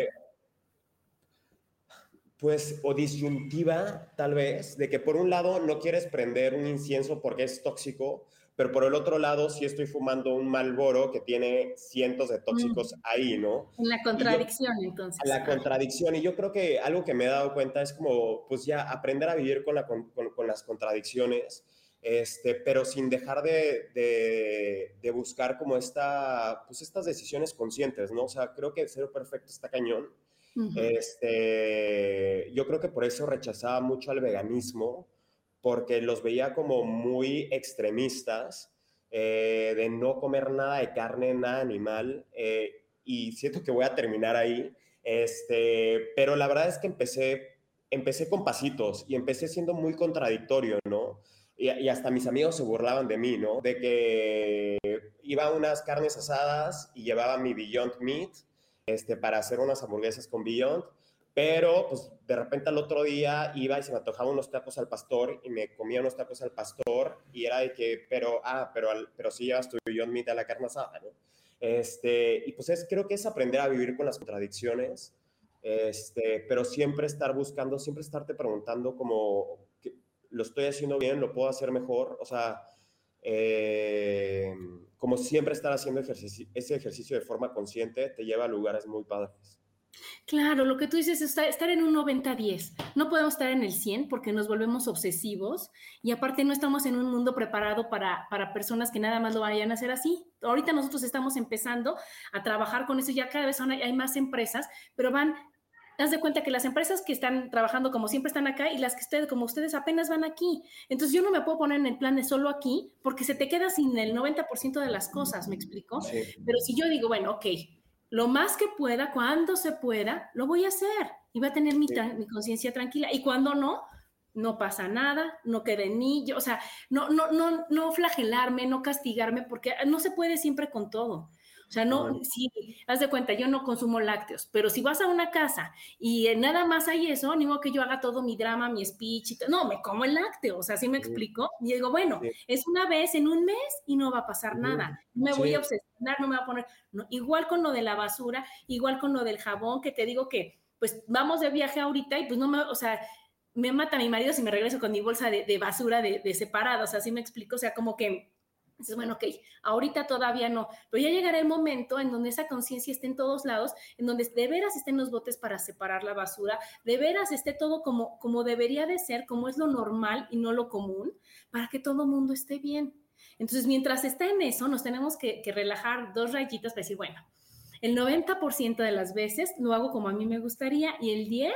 pues, o disyuntiva, tal vez, de que por un lado no quieres prender un incienso porque es tóxico, pero por el otro lado sí estoy fumando un Malboro que tiene cientos de tóxicos ahí, ¿no? En la contradicción, entonces. La contradicción, y yo creo que algo que me he dado cuenta es como, pues ya, aprender a vivir con, la, con, con las contradicciones este, pero sin dejar de, de, buscar como esta, pues estas decisiones conscientes, ¿no? O sea, creo que Cero Perfecto está cañón. este, yo creo que por eso rechazaba mucho al veganismo, porque los veía como muy extremistas, eh, de no comer nada de carne, nada animal, eh, y siento que voy a terminar ahí, este, pero la verdad es que empecé, empecé con pasitos y empecé siendo muy contradictorio, ¿no? Y, hasta mis amigos se burlaban de mí, ¿no? De que iba a unas carnes asadas y llevaba mi Beyond Meat este, para hacer unas hamburguesas con Beyond, pero pues de repente al otro día iba y se me antojaba unos tacos al pastor y me comía unos tacos al pastor y era de que, pero, ah, pero, pero sí llevas tu Beyond Meat a la carne asada, ¿no? Este, y pues es, creo que es aprender a vivir con las contradicciones, este, pero siempre estar buscando, siempre estarte preguntando como lo estoy haciendo bien, lo puedo hacer mejor, o sea, eh, como siempre estar haciendo ese ejercicio de forma consciente te lleva a lugares muy padres. Claro, lo que tú dices es estar en un 90-10. No podemos estar en el 100 porque nos volvemos obsesivos y aparte no estamos en un mundo preparado para, para personas que nada más lo vayan a hacer así. Ahorita nosotros estamos empezando a trabajar con eso, ya cada vez hay más empresas, pero van haz de cuenta que las empresas que están trabajando como siempre están acá y las que ustedes, como ustedes apenas van aquí. Entonces yo no me puedo poner en el plan de solo aquí porque se te queda sin el 90% de las cosas, ¿me explico? Pero si yo digo, bueno, ok, lo más que pueda, cuando se pueda, lo voy a hacer y va a tener mi, mi conciencia tranquila. Y cuando no, no pasa nada, no quede ni yo, o sea, no, no, no, no flagelarme, no castigarme, porque no se puede siempre con todo. O sea, no, sí, haz de cuenta, yo no consumo lácteos, pero si vas a una casa y nada más hay eso, ni modo que yo haga todo mi drama, mi speech, y no, me como el lácteo, o sea, ¿sí me explico? Y digo, bueno, es una vez en un mes y no va a pasar nada, no me voy a obsesionar, no me va a poner, igual con lo de la basura, igual con lo del jabón, que te digo que, pues, vamos de viaje ahorita y pues no me, o sea, me mata mi marido si me regreso con mi bolsa de, basura de, de separada, o sea, ¿sí me explico? O sea, como que Dices, bueno, ok, ahorita todavía no, pero ya llegará el momento en donde esa conciencia esté en todos lados, en donde de veras estén los botes para separar la basura, de veras esté todo como, como debería de ser, como es lo normal y no lo común, para que todo mundo esté bien. Entonces, mientras está en eso, nos tenemos que, que relajar dos rayitas para decir, bueno, el 90% de las veces lo hago como a mí me gustaría y el 10%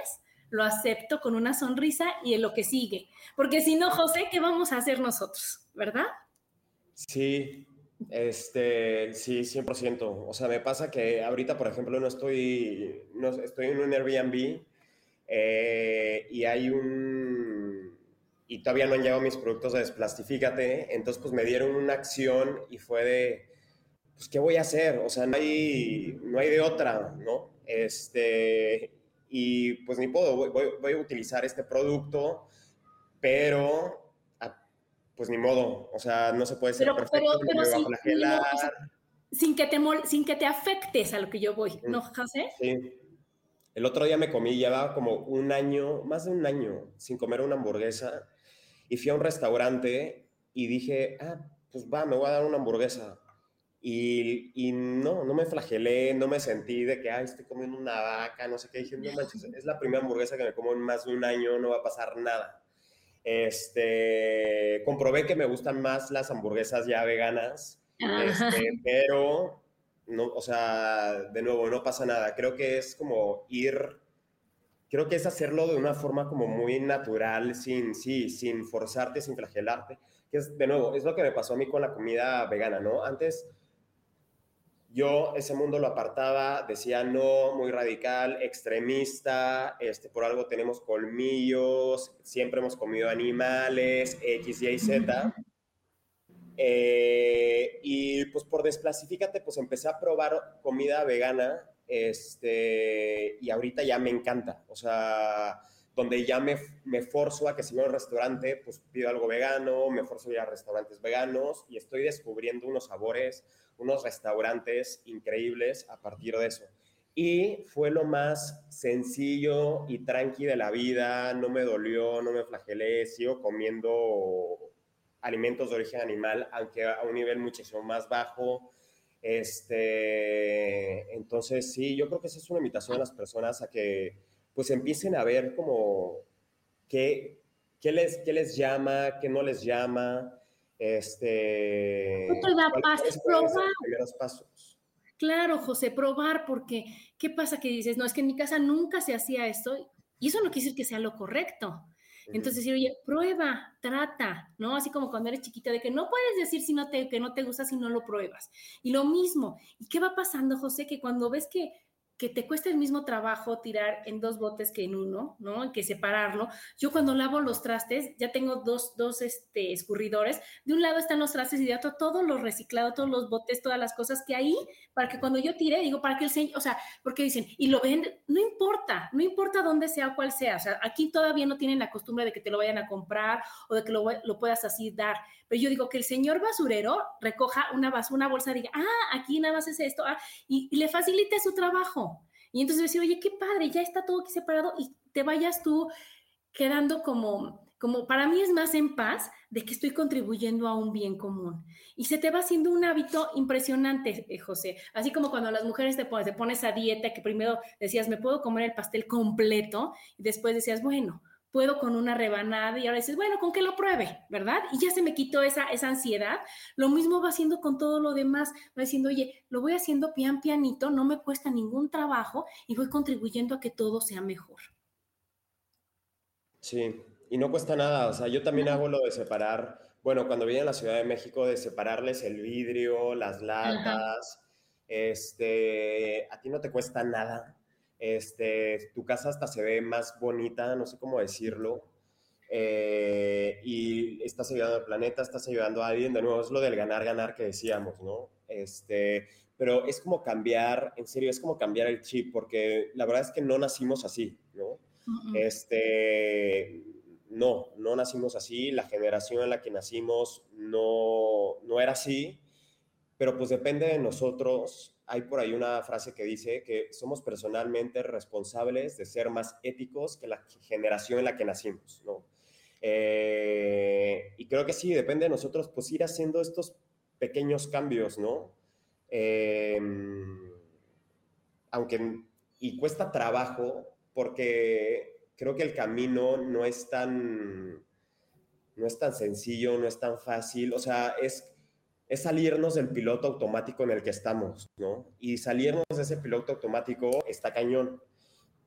lo acepto con una sonrisa y en lo que sigue. Porque si no, José, ¿qué vamos a hacer nosotros? ¿Verdad? Sí, este, sí, 100%. O sea, me pasa que ahorita, por ejemplo, no estoy, no, estoy en un Airbnb eh, y hay un, y todavía no han llegado mis productos de Desplastifícate, entonces pues me dieron una acción y fue de, pues, ¿qué voy a hacer? O sea, no hay, no hay de otra, ¿no? Este, y pues ni puedo, voy, voy a utilizar este producto, pero pues ni modo, o sea, no se puede ser perfecto, pero, pero sí, sin que, te sin que te afectes a lo que yo voy, ¿no, José? Sí. El otro día me comí, llevaba como un año, más de un año, sin comer una hamburguesa. Y fui a un restaurante y dije, ah, pues va, me voy a dar una hamburguesa. Y, y, no, no me flagelé, no me sentí de que, ay, estoy comiendo una vaca, no sé qué. Dije, no manches, es la primera hamburguesa que me como en más de un año, no va a pasar nada. Este, comprobé que me gustan más las hamburguesas ya veganas, este, pero, no, o sea, de nuevo, no pasa nada. Creo que es como ir, creo que es hacerlo de una forma como muy natural, sin, sí, sin forzarte, sin flagelarte. Que es, de nuevo, es lo que me pasó a mí con la comida vegana, ¿no? Antes yo ese mundo lo apartaba, decía no, muy radical, extremista, este, por algo tenemos colmillos, siempre hemos comido animales, X, Y, Z. Eh, y pues por Desplasifícate, pues empecé a probar comida vegana, este, y ahorita ya me encanta, o sea, donde ya me, me forzo a que si voy a un restaurante, pues pido algo vegano, me forzo a ir a restaurantes veganos y estoy descubriendo unos sabores, unos restaurantes increíbles a partir de eso. Y fue lo más sencillo y tranqui de la vida, no me dolió, no me flagelé, sigo comiendo alimentos de origen animal, aunque a un nivel muchísimo más bajo. Este, entonces, sí, yo creo que esa es una invitación a las personas a que pues empiecen a ver como qué, qué, les, qué les llama, qué no les llama, este, probar. pasos? Claro, José, probar, porque ¿qué pasa que dices? No, es que en mi casa nunca se hacía esto, y eso no quiere decir que sea lo correcto. Entonces, oye, prueba, trata, ¿no? Así como cuando eres chiquita, de que no puedes decir si no te, que no te gusta si no lo pruebas. Y lo mismo, ¿y qué va pasando, José? Que cuando ves que que te cuesta el mismo trabajo tirar en dos botes que en uno, ¿no? Hay que separarlo. Yo cuando lavo los trastes, ya tengo dos, dos este, escurridores. De un lado están los trastes y de otro todo lo reciclado, todos los botes, todas las cosas que ahí, para que cuando yo tire, digo, para que el señor, o sea, porque dicen, y lo venden, no importa, no importa dónde sea o cuál sea. O sea, aquí todavía no tienen la costumbre de que te lo vayan a comprar o de que lo, lo puedas así dar. Pero yo digo que el señor basurero recoja una, basura, una bolsa y diga, ah, aquí nada más es esto, ah, y, y le facilite su trabajo. Y entonces decir, oye, qué padre, ya está todo aquí separado y te vayas tú quedando como, como para mí es más en paz de que estoy contribuyendo a un bien común. Y se te va haciendo un hábito impresionante, eh, José. Así como cuando las mujeres te pones, te pones a dieta, que primero decías, me puedo comer el pastel completo, y después decías, bueno, puedo con una rebanada y ahora dices, bueno, con que lo pruebe, ¿verdad? Y ya se me quitó esa, esa ansiedad. Lo mismo va haciendo con todo lo demás, va diciendo, oye, lo voy haciendo pian pianito, no me cuesta ningún trabajo y voy contribuyendo a que todo sea mejor. Sí, y no cuesta nada, o sea, yo también hago lo de separar, bueno, cuando viene a la Ciudad de México, de separarles el vidrio, las latas, este, a ti no te cuesta nada, este, tu casa hasta se ve más bonita, no sé cómo decirlo. Eh, y estás ayudando al planeta, estás ayudando a alguien, de nuevo, es lo del ganar, ganar que decíamos, ¿no? Este, pero es como cambiar, en serio, es como cambiar el chip, porque la verdad es que no nacimos así, ¿no? Este, no, no nacimos así, la generación en la que nacimos no, no era así, pero pues depende de nosotros hay por ahí una frase que dice que somos personalmente responsables de ser más éticos que la generación en la que nacimos, ¿no? Eh, y creo que sí, depende de nosotros, pues ir haciendo estos pequeños cambios, ¿no? Em, aunque, y cuesta trabajo, porque creo que el camino no es tan, no es tan sencillo, no es tan fácil, o sea, es es salirnos del piloto automático en el que estamos, ¿no? Y salirnos de ese piloto automático está cañón,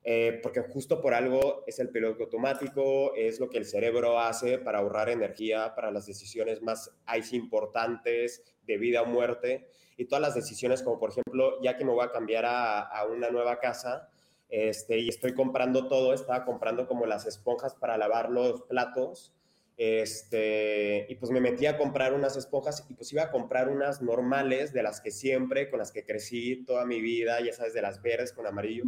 eh, porque justo por algo es el piloto automático, es lo que el cerebro hace para ahorrar energía para las decisiones más importantes de vida o muerte, y todas las decisiones como por ejemplo, ya que me voy a cambiar a, a una nueva casa, este, y estoy comprando todo, estaba comprando como las esponjas para lavar los platos, este, y pues me metí a comprar unas esponjas y pues iba a comprar unas normales de las que siempre, con las que crecí toda mi vida, ya sabes, de las verdes con amarillo.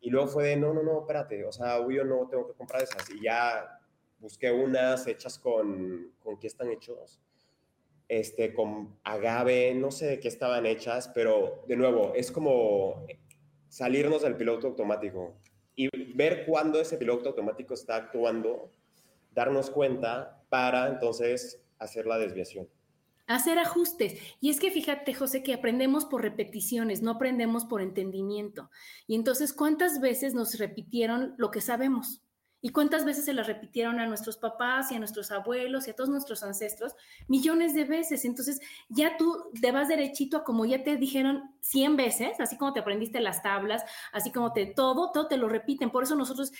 Y luego fue de, no, no, no, espérate, o sea, yo no tengo que comprar esas. Y ya busqué unas hechas con, ¿con qué están hechos? este, con agave, no sé de qué estaban hechas, pero de nuevo, es como salirnos del piloto automático y ver cuándo ese piloto automático está actuando, darnos cuenta para entonces hacer la desviación. Hacer ajustes. Y es que fíjate, José, que aprendemos por repeticiones, no aprendemos por entendimiento. Y entonces, ¿cuántas veces nos repitieron lo que sabemos? ¿Y cuántas veces se lo repitieron a nuestros papás y a nuestros abuelos y a todos nuestros ancestros? Millones de veces. Entonces, ya tú te vas derechito a como ya te dijeron 100 veces, así como te aprendiste las tablas, así como te todo, todo te lo repiten. Por eso nosotros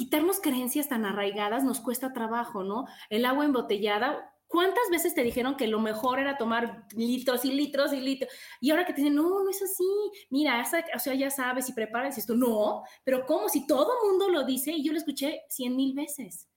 quitarnos creencias tan arraigadas nos cuesta trabajo, ¿no? El agua embotellada, ¿Cuántas veces te dijeron que lo mejor era tomar litros y litros y litros? Y ahora que te dicen, no, no es así. Mira, o sea, ya sabes y preparas esto. No, pero ¿cómo? Si todo mundo lo dice y yo lo escuché cien mil veces.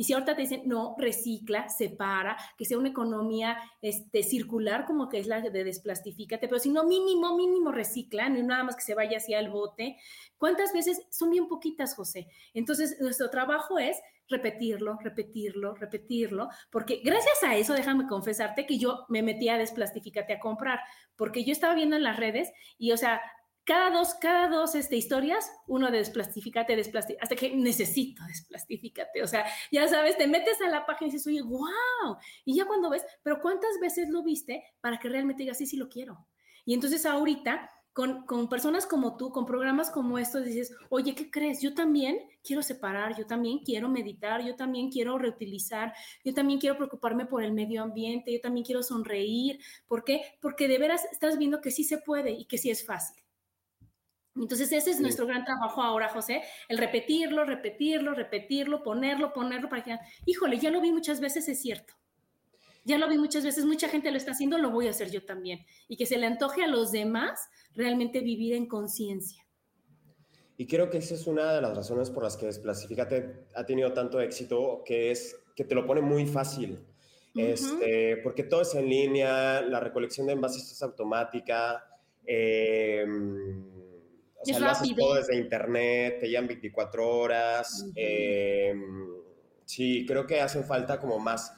Y si ahorita te dicen, no, recicla, separa, que sea una economía este, circular como que es la de desplastifícate, pero si no, mínimo, mínimo recicla, no nada más que se vaya hacia el bote. ¿Cuántas veces? Son bien poquitas, José. Entonces, nuestro trabajo es repetirlo, repetirlo, repetirlo, porque gracias a eso, déjame confesarte que yo me metí a Desplastifícate a comprar, porque yo estaba viendo en las redes y, o sea, cada dos, cada dos este, historias, uno de Desplastifícate, Desplastifícate, hasta que necesito Desplastifícate, o sea, ya sabes, te metes a la página y dices, oye, wow, y ya cuando ves, pero ¿cuántas veces lo viste para que realmente digas, sí, sí lo quiero? Y entonces ahorita con, personas como tú, con programas como estos, dices, oye, ¿qué crees? Yo también quiero separar, yo también quiero meditar, yo también quiero reutilizar, yo también quiero preocuparme por el medio ambiente, yo también quiero sonreír. ¿Por qué? Porque de veras estás viendo que sí se puede y que sí es fácil. Entonces ese es nuestro gran trabajo ahora, José, el repetirlo, repetirlo, repetirlo, ponerlo, ponerlo para que, híjole, ya lo vi muchas veces, es cierto. Ya lo vi muchas veces, mucha gente lo está haciendo, lo voy a hacer yo también. Y que se le antoje a los demás realmente vivir en conciencia. Y creo que esa es una de las razones por las que Desplasifícate ha tenido tanto éxito, que es que te lo pone muy fácil. este, porque todo es en línea, la recolección de envases es automática, eh, o sea, lo haces todo desde internet, te llevan 24 horas. Em, sí, creo que hacen falta como más,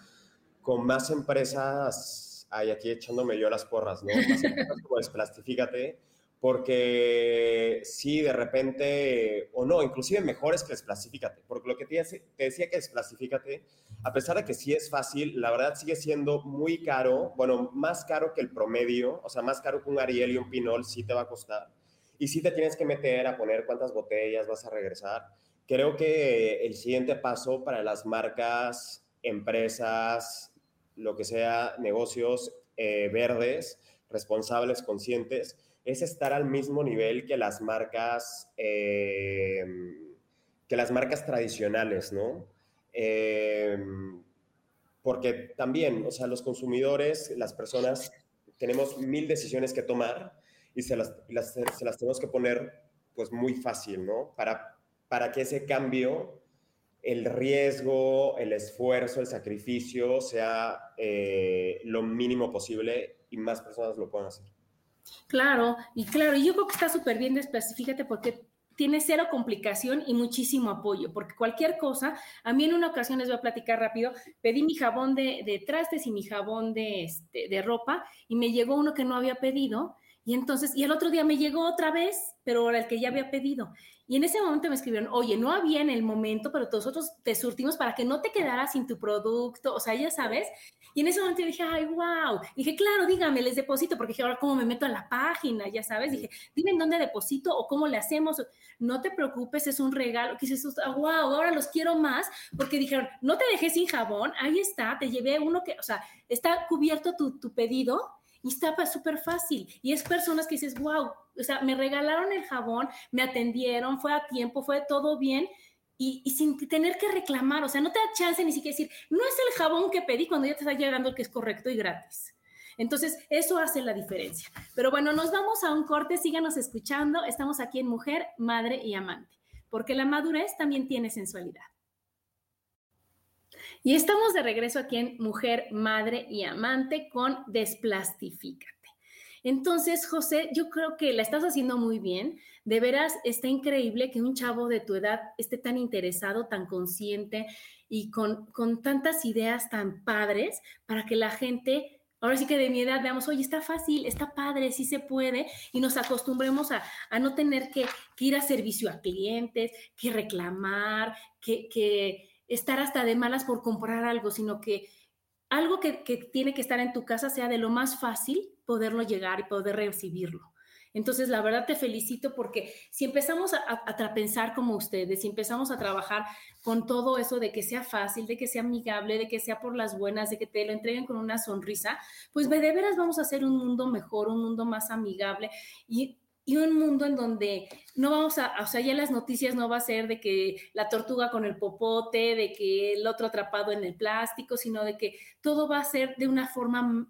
con más empresas ay, aquí echándome yo las porras, ¿no? Más como desplastifícate, porque sí, de repente, o no, inclusive mejor es que desplastifícate, porque lo que te, te decía que desplastifícate, a pesar de que sí es fácil, la verdad sigue siendo muy caro, bueno, más caro que el promedio, o sea, más caro que un Ariel y un Pinol, sí te va a costar. Y sí te tienes que meter a poner cuántas botellas vas a regresar. Creo que el siguiente paso para las marcas, empresas, lo que sea negocios eh, verdes, responsables, conscientes, es estar al mismo nivel que las marcas, eh, que las marcas tradicionales, ¿no? Eh, porque también, o sea, los consumidores, las personas, tenemos mil decisiones que tomar y se las, se las tenemos que poner pues muy fácil, ¿no? Para, para que ese cambio el riesgo, el esfuerzo, el sacrificio sea eh, lo mínimo posible y más personas lo puedan hacer. Claro, y claro, yo creo que está súper bien fíjate porque tiene cero complicación y muchísimo apoyo, porque cualquier cosa, a mí en una ocasión les voy a platicar rápido, pedí mi jabón de, de trastes y mi jabón de, este, de ropa y me llegó uno que no había pedido y entonces, y el otro día me llegó otra vez, pero era el que ya había pedido. Y en ese momento me escribieron, oye, no había en el momento, pero nosotros te surtimos para que no te quedaras sin tu producto, o sea, ya sabes. Y en ese momento dije, ay, wow. Dije, claro, dígame, les deposito, porque dije, ahora cómo me meto a la página, ya sabes. Dije, dime en dónde deposito o cómo le hacemos. No te preocupes, es un regalo. Que dices, wow, ahora los quiero más, porque dijeron, no te dejé sin jabón, ahí está, te llevé uno que, o sea, está cubierto tu, tu pedido y estaba súper fácil. Y es personas que dices, wow, o sea, me regalaron el jabón, me atendieron, fue a tiempo, fue todo bien. Y, sin tener que reclamar, o sea, no te da chance ni siquiera decir, no es el jabón que pedí cuando ya te está llegando el que es correcto y gratis. Entonces, eso hace la diferencia. Pero bueno, nos vamos a un corte, síganos escuchando. Estamos aquí en Mujer, Madre y Amante, porque la madurez también tiene sensualidad. Y estamos de regreso aquí en Mujer, Madre y Amante con Desplastifícate. Entonces, José, yo creo que la estás haciendo muy bien. De veras, está increíble que un chavo de tu edad esté tan interesado, tan consciente y con, con tantas ideas tan padres para que la gente ahora sí que de mi edad veamos, oye, está fácil, está padre, sí se puede, y nos acostumbremos a, no tener que, ir a servicio a clientes, que reclamar, que, que, estar hasta de malas por comprar algo, sino que algo que, tiene que estar en tu casa sea de lo más fácil poderlo llegar y poder recibirlo. Entonces, la verdad te felicito porque si empezamos a, a, pensar como ustedes, si empezamos a trabajar con todo eso de que sea fácil, de que sea amigable, de que sea por las buenas, de que te lo entreguen con una sonrisa, pues de veras vamos a hacer un mundo mejor, un mundo más amigable y y un mundo en donde no vamos a, o sea, ya las noticias no va a ser de que la tortuga con el popote, de que el otro atrapado en el plástico, sino de que todo va a ser de una forma,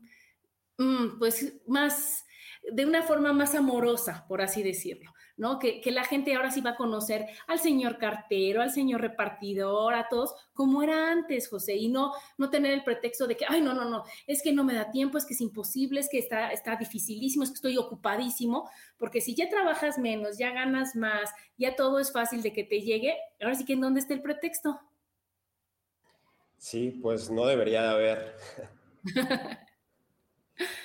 mm, pues, más, de una forma más amorosa, por así decirlo. ¿No? Que, la gente ahora sí va a conocer al señor cartero, al señor repartidor, a todos, como era antes, José, y no, no tener el pretexto de que, ay, no, no, no, es que no me da tiempo, es que es imposible, es que está, está dificilísimo, es que estoy ocupadísimo, porque si ya trabajas menos, ya ganas más, ya todo es fácil de que te llegue, ahora sí que en dónde está el pretexto. Sí, pues no debería de haber.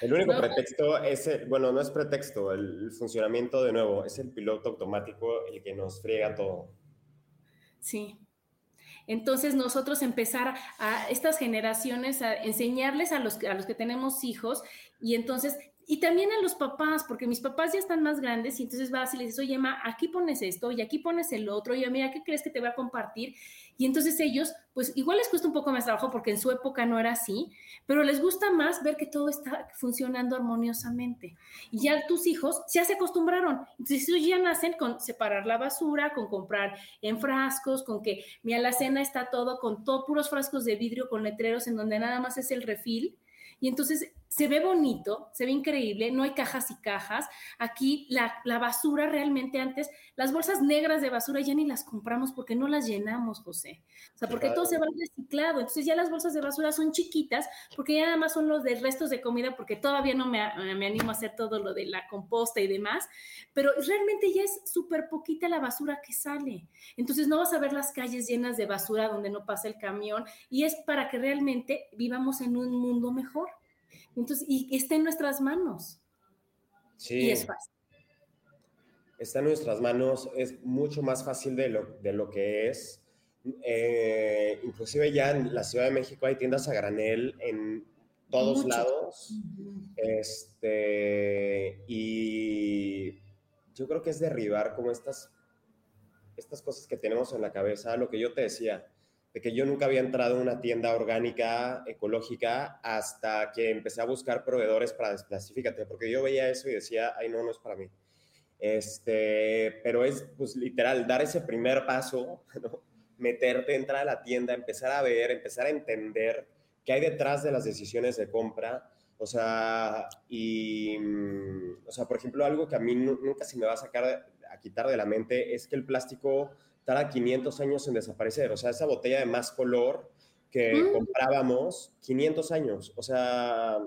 El único pretexto es, el, bueno, no es pretexto, el funcionamiento de nuevo, es el piloto automático el que nos friega todo. Sí. Entonces nosotros empezar a estas generaciones a enseñarles a los, a los que tenemos hijos y entonces y también a los papás, porque mis papás ya están más grandes y entonces vas y les dices, oye, ma, aquí pones esto y aquí pones el otro, y mira, ¿qué crees que te voy a compartir? Y entonces ellos, pues igual les cuesta un poco más trabajo porque en su época no era así, pero les gusta más ver que todo está funcionando armoniosamente. Y ya tus hijos ya se acostumbraron. Entonces ellos ya nacen con separar la basura, con comprar en frascos, con que mi alacena está todo con todo puros frascos de vidrio con letreros en donde nada más es el refil y entonces se ve bonito, se ve increíble, no hay cajas y cajas. Aquí la, la, basura realmente antes, las bolsas negras de basura ya ni las compramos porque no las llenamos, José. O sea, porque todo se va reciclado. Entonces ya las bolsas de basura son chiquitas porque ya nada más son los de restos de comida porque todavía no me, me animo a hacer todo lo de la composta y demás. Pero realmente ya es súper poquita la basura que sale. Entonces no vas a ver las calles llenas de basura donde no pasa el camión y es para que realmente vivamos en un mundo mejor. Entonces, y está en nuestras manos. Sí. Y es fácil. Está en nuestras manos, es mucho más fácil de lo, de lo que es. Eh, inclusive ya en la Ciudad de México hay tiendas a granel en todos lados. Este, y yo creo que es derribar como estas, estas cosas que tenemos en la cabeza, lo que yo te decía, de que yo nunca había entrado a una tienda orgánica, ecológica, hasta que empecé a buscar proveedores para desplastifícate, porque yo veía eso y decía, ay, no, no es para mí. Este, pero es, pues, literal, dar ese primer paso, ¿no? meterte, entrar a la tienda, empezar a ver, empezar a entender qué hay detrás de las decisiones de compra. O sea, y, o sea, por ejemplo, algo que a mí nunca se me va a sacar, a quitar de la mente es que el plástico tarda 500 años en desaparecer. O sea, esa botella de más color que mm. comprábamos, 500 años. O sea,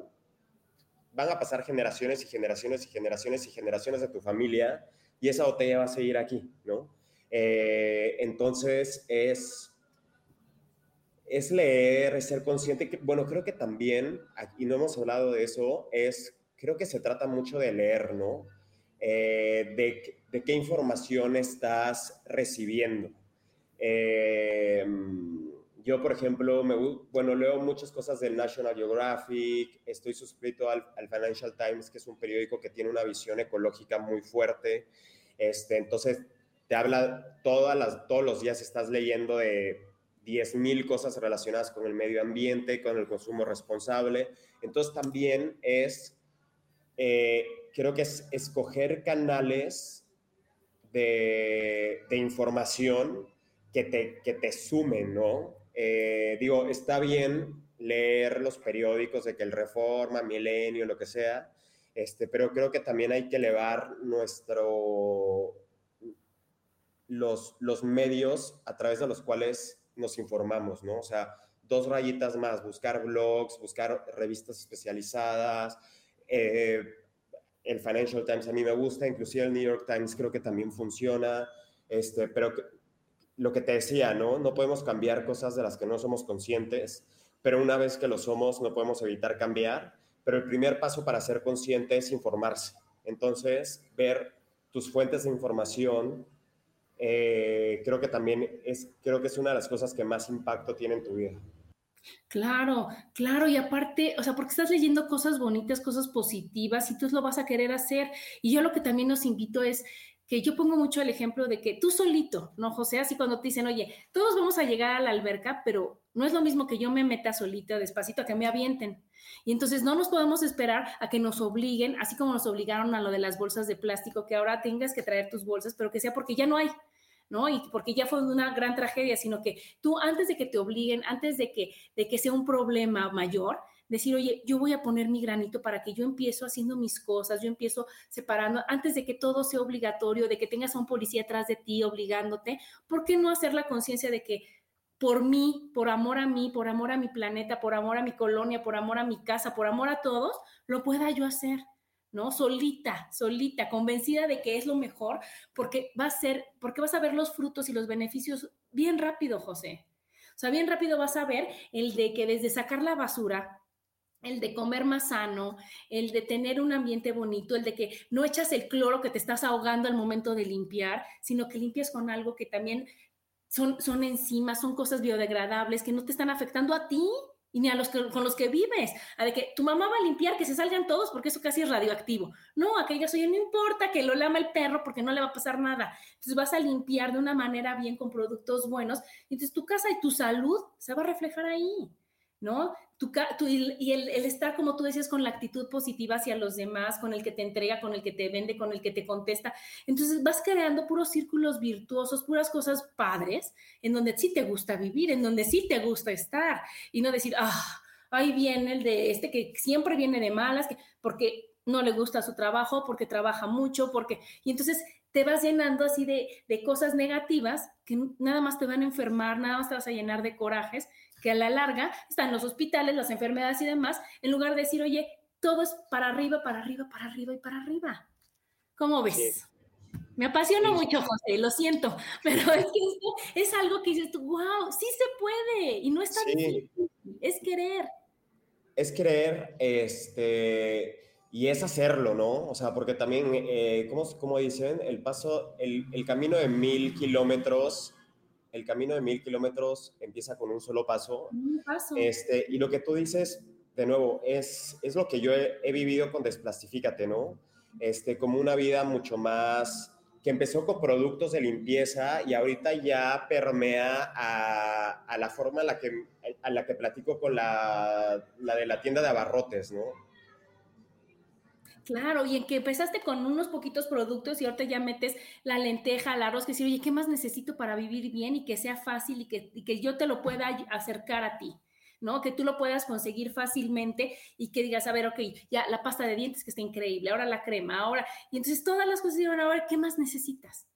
van a pasar generaciones y generaciones y generaciones y generaciones de tu familia y esa botella va a seguir aquí, ¿no? Eh, entonces es, es leer, es ser consciente. Que, bueno, creo que también, y no hemos hablado de eso, es, creo que se trata mucho de leer, ¿no? Eh, de, qué información estás recibiendo. Eh, yo, por ejemplo, me, bueno, leo muchas cosas del National Geographic, estoy suscrito al, Financial Times, que es un periódico que tiene una visión ecológica muy fuerte. Este, entonces, te habla todas las, todos los días, estás leyendo de 10.000 cosas relacionadas con el medio ambiente, con el consumo responsable. Entonces, también es eh, creo que es escoger canales de, información que te, que te sumen, ¿no? Eh, digo, está bien leer los periódicos de que el Reforma, Milenio, lo que sea, este, pero creo que también hay que elevar nuestro, los, los medios a través de los cuales nos informamos, ¿no? O sea, dos rayitas más, buscar blogs, buscar revistas especializadas, eh, el Financial Times a mí me gusta, inclusive el New York Times creo que también funciona, este, pero lo que te decía, ¿no? No podemos cambiar cosas de las que no somos conscientes, pero una vez que lo somos no podemos evitar cambiar, pero el primer paso para ser consciente es informarse. Entonces, ver tus fuentes de información, eh, creo que también es, creo que es una de las cosas que más impacto tiene en tu vida. Claro, claro, y aparte, o sea, porque estás leyendo cosas bonitas, cosas positivas, y tú lo vas a querer hacer. Y yo lo que también nos invito es que yo pongo mucho el ejemplo de que tú solito, ¿no, José? Así cuando te dicen, oye, todos vamos a llegar a la alberca, pero no es lo mismo que yo me meta solita, despacito, a que me avienten. Y entonces no nos podemos esperar a que nos obliguen, así como nos obligaron a lo de las bolsas de plástico, que ahora tengas que traer tus bolsas, pero que sea porque ya no hay. ¿No? Y porque ya fue una gran tragedia, sino que tú antes de que te obliguen, antes de que, de que sea un problema mayor, decir, oye, yo voy a poner mi granito para que yo empiezo haciendo mis cosas, yo empiezo separando, antes de que todo sea obligatorio, de que tengas a un policía atrás de ti obligándote, ¿por qué no hacer la conciencia de que por mí, por amor a mí, por amor a mi planeta, por amor a mi colonia, por amor a mi casa, por amor a todos, lo pueda yo hacer? ¿No? Solita, solita, convencida de que es lo mejor, porque va a ser, porque vas a ver los frutos y los beneficios bien rápido, José. O sea, bien rápido vas a ver el de que desde sacar la basura, el de comer más sano, el de tener un ambiente bonito, el de que no echas el cloro que te estás ahogando al momento de limpiar, sino que limpias con algo que también son, son enzimas, son cosas biodegradables que no te están afectando a ti, y ni a los que, con los que vives, a de que tu mamá va a limpiar que se salgan todos porque eso casi es radioactivo. No, a que digas, oye, no importa que lo lama el perro porque no le va a pasar nada. Entonces vas a limpiar de una manera bien con productos buenos. Entonces tu casa y tu salud se va a reflejar ahí, ¿no? y el, estar, como tú decías, con la actitud positiva hacia los demás, con el que te entrega, con el que te vende, con el que te contesta. Entonces vas creando puros círculos virtuosos, puras cosas padres, en donde sí te gusta vivir, en donde sí te gusta estar, y no decir, ah, ahí viene el de este que siempre viene de malas, que, porque no le gusta su trabajo, porque trabaja mucho, porque... Y entonces te vas llenando así de, de cosas negativas que nada más te van a enfermar, nada más te vas a llenar de corajes que a la larga están los hospitales, las enfermedades y demás, en lugar de decir, oye, todo es para arriba, para arriba, para arriba y para arriba. ¿Cómo ves? Me apasiona mucho, José, lo siento, pero es que es algo que dices tú, wow, sí se puede y no es tan difícil, es querer. Es querer, este, y es hacerlo, ¿no? O sea, porque también, eh, ¿cómo, dicen? El paso, el, el camino de mil kilómetros el camino de mil kilómetros empieza con un solo paso. Un paso. Este, y lo que tú dices, de nuevo, es, es lo que yo he, vivido con Desplastifícate, ¿no? Este, como una vida mucho más que empezó con productos de limpieza y ahorita ya permea a, a la forma a la, que, a la que platico con la, la de la tienda de abarrotes, ¿no? Claro, y en que empezaste con unos poquitos productos y ahorita ya metes la lenteja, el arroz, que sí, oye, ¿qué más necesito para vivir bien y que sea fácil y que, y que yo te lo pueda acercar a ti? ¿no? Que tú lo puedas conseguir fácilmente y que digas, a ver, ok, ya la pasta de dientes que está increíble, ahora la crema, ahora, y entonces todas las cosas dijeron, ahora, ¿qué más necesitas?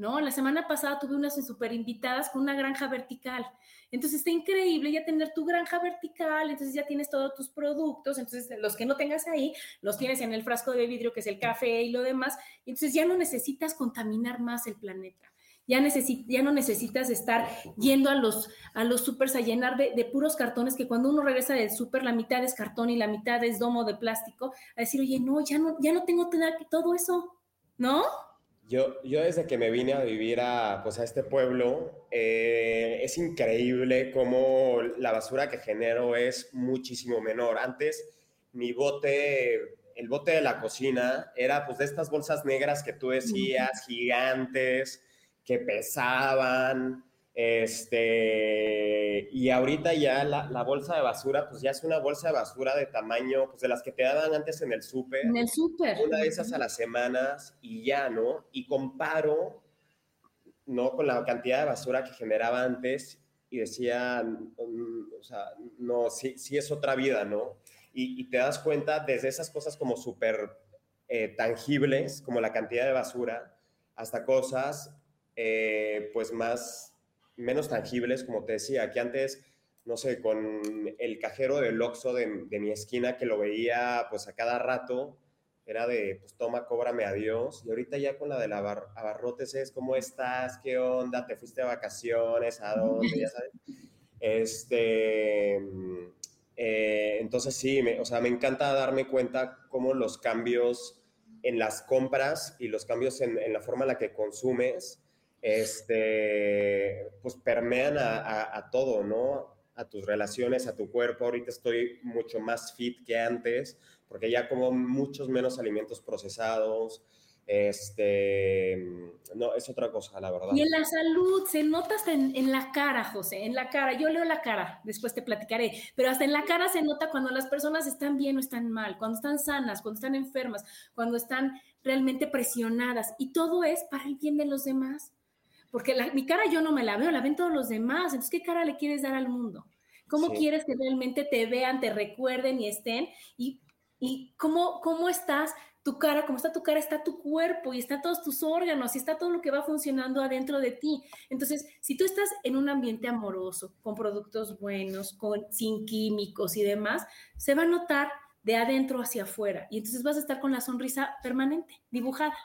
¿No? La semana pasada tuve unas super invitadas con una granja vertical. Entonces está increíble ya tener tu granja vertical, entonces ya tienes todos tus productos, entonces los que no tengas ahí, los tienes en el frasco de vidrio que es el café y lo demás, entonces ya no necesitas contaminar más el planeta. Ya, ya no necesitas estar yendo a los, a los supers a llenar de, de, puros cartones, que cuando uno regresa del super, la mitad es cartón y la mitad es domo de plástico, a decir, oye, no, ya no, ya no tengo todo eso, ¿no? Yo, yo desde que me vine a vivir a, pues a este pueblo, eh, es increíble cómo la basura que genero es muchísimo menor. Antes, mi bote, el bote de la cocina, era pues de estas bolsas negras que tú decías, gigantes, que pesaban, este, y ahorita ya la, bolsa de basura, pues ya es una bolsa de basura de tamaño, pues de las que te daban antes en el súper. En el súper. Una de esas a las semanas y ya, ¿no? Y comparo, ¿no? Con la cantidad de basura que generaba antes y decía, mm, o sea, no, sí, sí es otra vida, ¿no? Y, te das cuenta desde esas cosas como súper eh, tangibles, como la cantidad de basura, hasta cosas, eh, pues más menos tangibles, como te decía, que antes, no sé, con el cajero del Oxxo de, mi esquina que lo veía pues a cada rato, era de, pues toma, cóbrame, adiós. Y ahorita ya con la de la abarrotes es, ¿cómo estás? ¿Qué onda? ¿Te fuiste de vacaciones? ¿A dónde? Ya sabes. Este, eh, entonces sí, me, o sea, me encanta darme cuenta cómo los cambios en las compras y los cambios en, la forma en la que consumes, este, pues permean a, a todo, ¿no? A tus relaciones, a tu cuerpo. Ahorita estoy mucho más fit que antes, porque ya como muchos menos alimentos procesados, este, no, es otra cosa, la verdad. Y en la salud, se nota hasta en, la cara, José, en la cara. Yo leo la cara, después te platicaré, pero hasta en la cara se nota cuando las personas están bien o están mal, cuando están sanas, cuando están enfermas, cuando están realmente presionadas. Y todo es para el bien de los demás. Porque mi cara yo no me la veo, la ven todos los demás. Entonces, ¿qué cara le quieres dar al mundo? ¿Cómo quieres que realmente te vean, te recuerden y estén? Y, y cómo, cómo estás tu cara, como está tu cara, está tu cuerpo y está todos tus órganos y está todo lo que va funcionando adentro de ti. Entonces, si tú estás en un ambiente amoroso, con productos buenos, con, sin químicos y demás, se va a notar de adentro hacia afuera y entonces vas a estar con la sonrisa permanente, dibujada.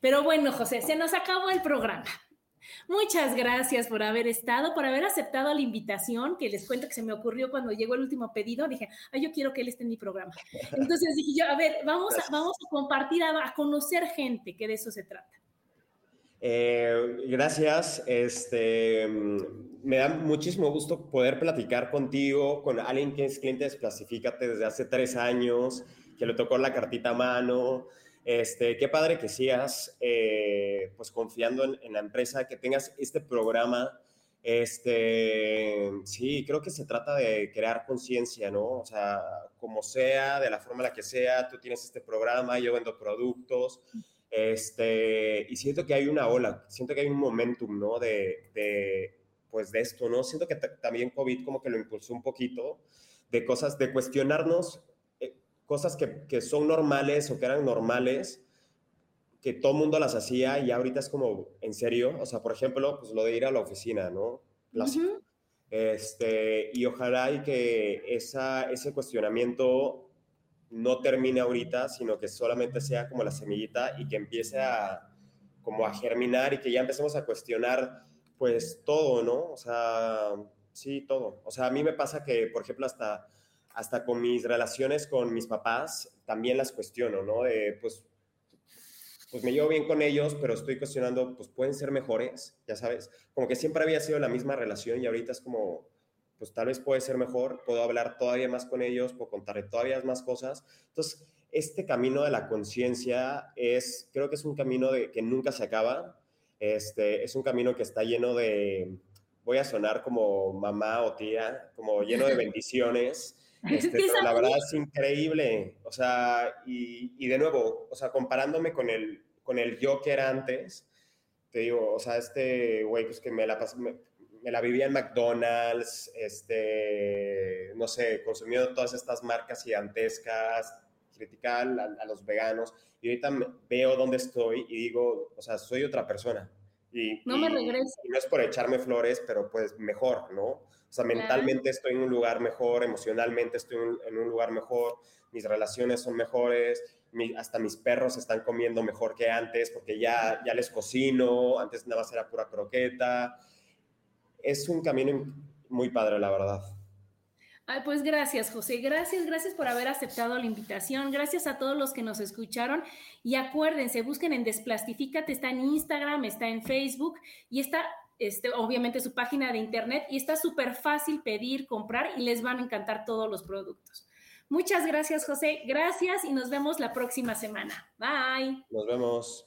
Pero bueno, José, se nos acabó el programa. Muchas gracias por haber estado, por haber aceptado la invitación, que les cuento que se me ocurrió cuando llegó el último pedido. Dije, ay, yo quiero que él esté en mi programa. Entonces dije yo, a ver, vamos, a, vamos a compartir, a, conocer gente, que de eso se trata. Eh, gracias. Este, me da muchísimo gusto poder platicar contigo, con alguien que es cliente de desde hace tres años, que le tocó la cartita a mano, este, qué padre que sigas eh, pues confiando en, la empresa, que tengas este programa. Este, sí, creo que se trata de crear conciencia, ¿no? O sea, como sea, de la forma en la que sea, tú tienes este programa, yo vendo productos, este, y siento que hay una ola, siento que hay un momentum, ¿no? De, de pues de esto, ¿no? Siento que también COVID como que lo impulsó un poquito, de cosas, de cuestionarnos cosas que, que, son normales o que eran normales, que todo el mundo las hacía y ahorita es como, en serio, o sea, por ejemplo, pues lo de ir a la oficina, ¿no? este, y ojalá y que esa, ese cuestionamiento no termine ahorita, sino que solamente sea como la semillita y que empiece a como a germinar y que ya empecemos a cuestionar pues todo, ¿no? O sea, sí, todo. O sea, a mí me pasa que, por ejemplo, hasta hasta con mis relaciones con mis papás, también las cuestiono, ¿no? pues, pues me llevo bien con ellos, pero estoy cuestionando, pues pueden ser mejores, ya sabes. Como que siempre había sido la misma relación y ahorita es como, pues tal vez puede ser mejor, puedo hablar todavía más con ellos, puedo contarle todavía más cosas. Entonces, este camino de la conciencia es, creo que es un camino de, que nunca se acaba. Este, es un camino que está lleno de, voy a sonar como mamá o tía, como lleno de bendiciones. Este, pero la verdad es increíble. O sea, y, y, de nuevo, o sea, comparándome con el, con el yo que era antes, te digo, o sea, este güey, pues que me la, me, la vivía en McDonald's, este, no sé, consumiendo todas estas marcas gigantescas, criticar a, los veganos, y ahorita veo dónde estoy y digo, o sea, soy otra persona. Y, no me regreso. No es por echarme flores, pero pues mejor, ¿no? O sea, mentalmente estoy en un lugar mejor, emocionalmente estoy en un lugar mejor, mis relaciones son mejores, hasta mis perros están comiendo mejor que antes porque ya, ya les cocino, antes nada más era pura croqueta. Es un camino muy padre, la verdad. Pues gracias, José. Gracias, gracias por haber aceptado la invitación. Gracias a todos los que nos escucharon. Y acuérdense, busquen en Desplastifícate, está en Instagram, está en Facebook y está este, obviamente su página de internet y está súper fácil pedir, comprar y les van a encantar todos los productos. Muchas gracias, José. Gracias y nos vemos la próxima semana. Bye. Nos vemos.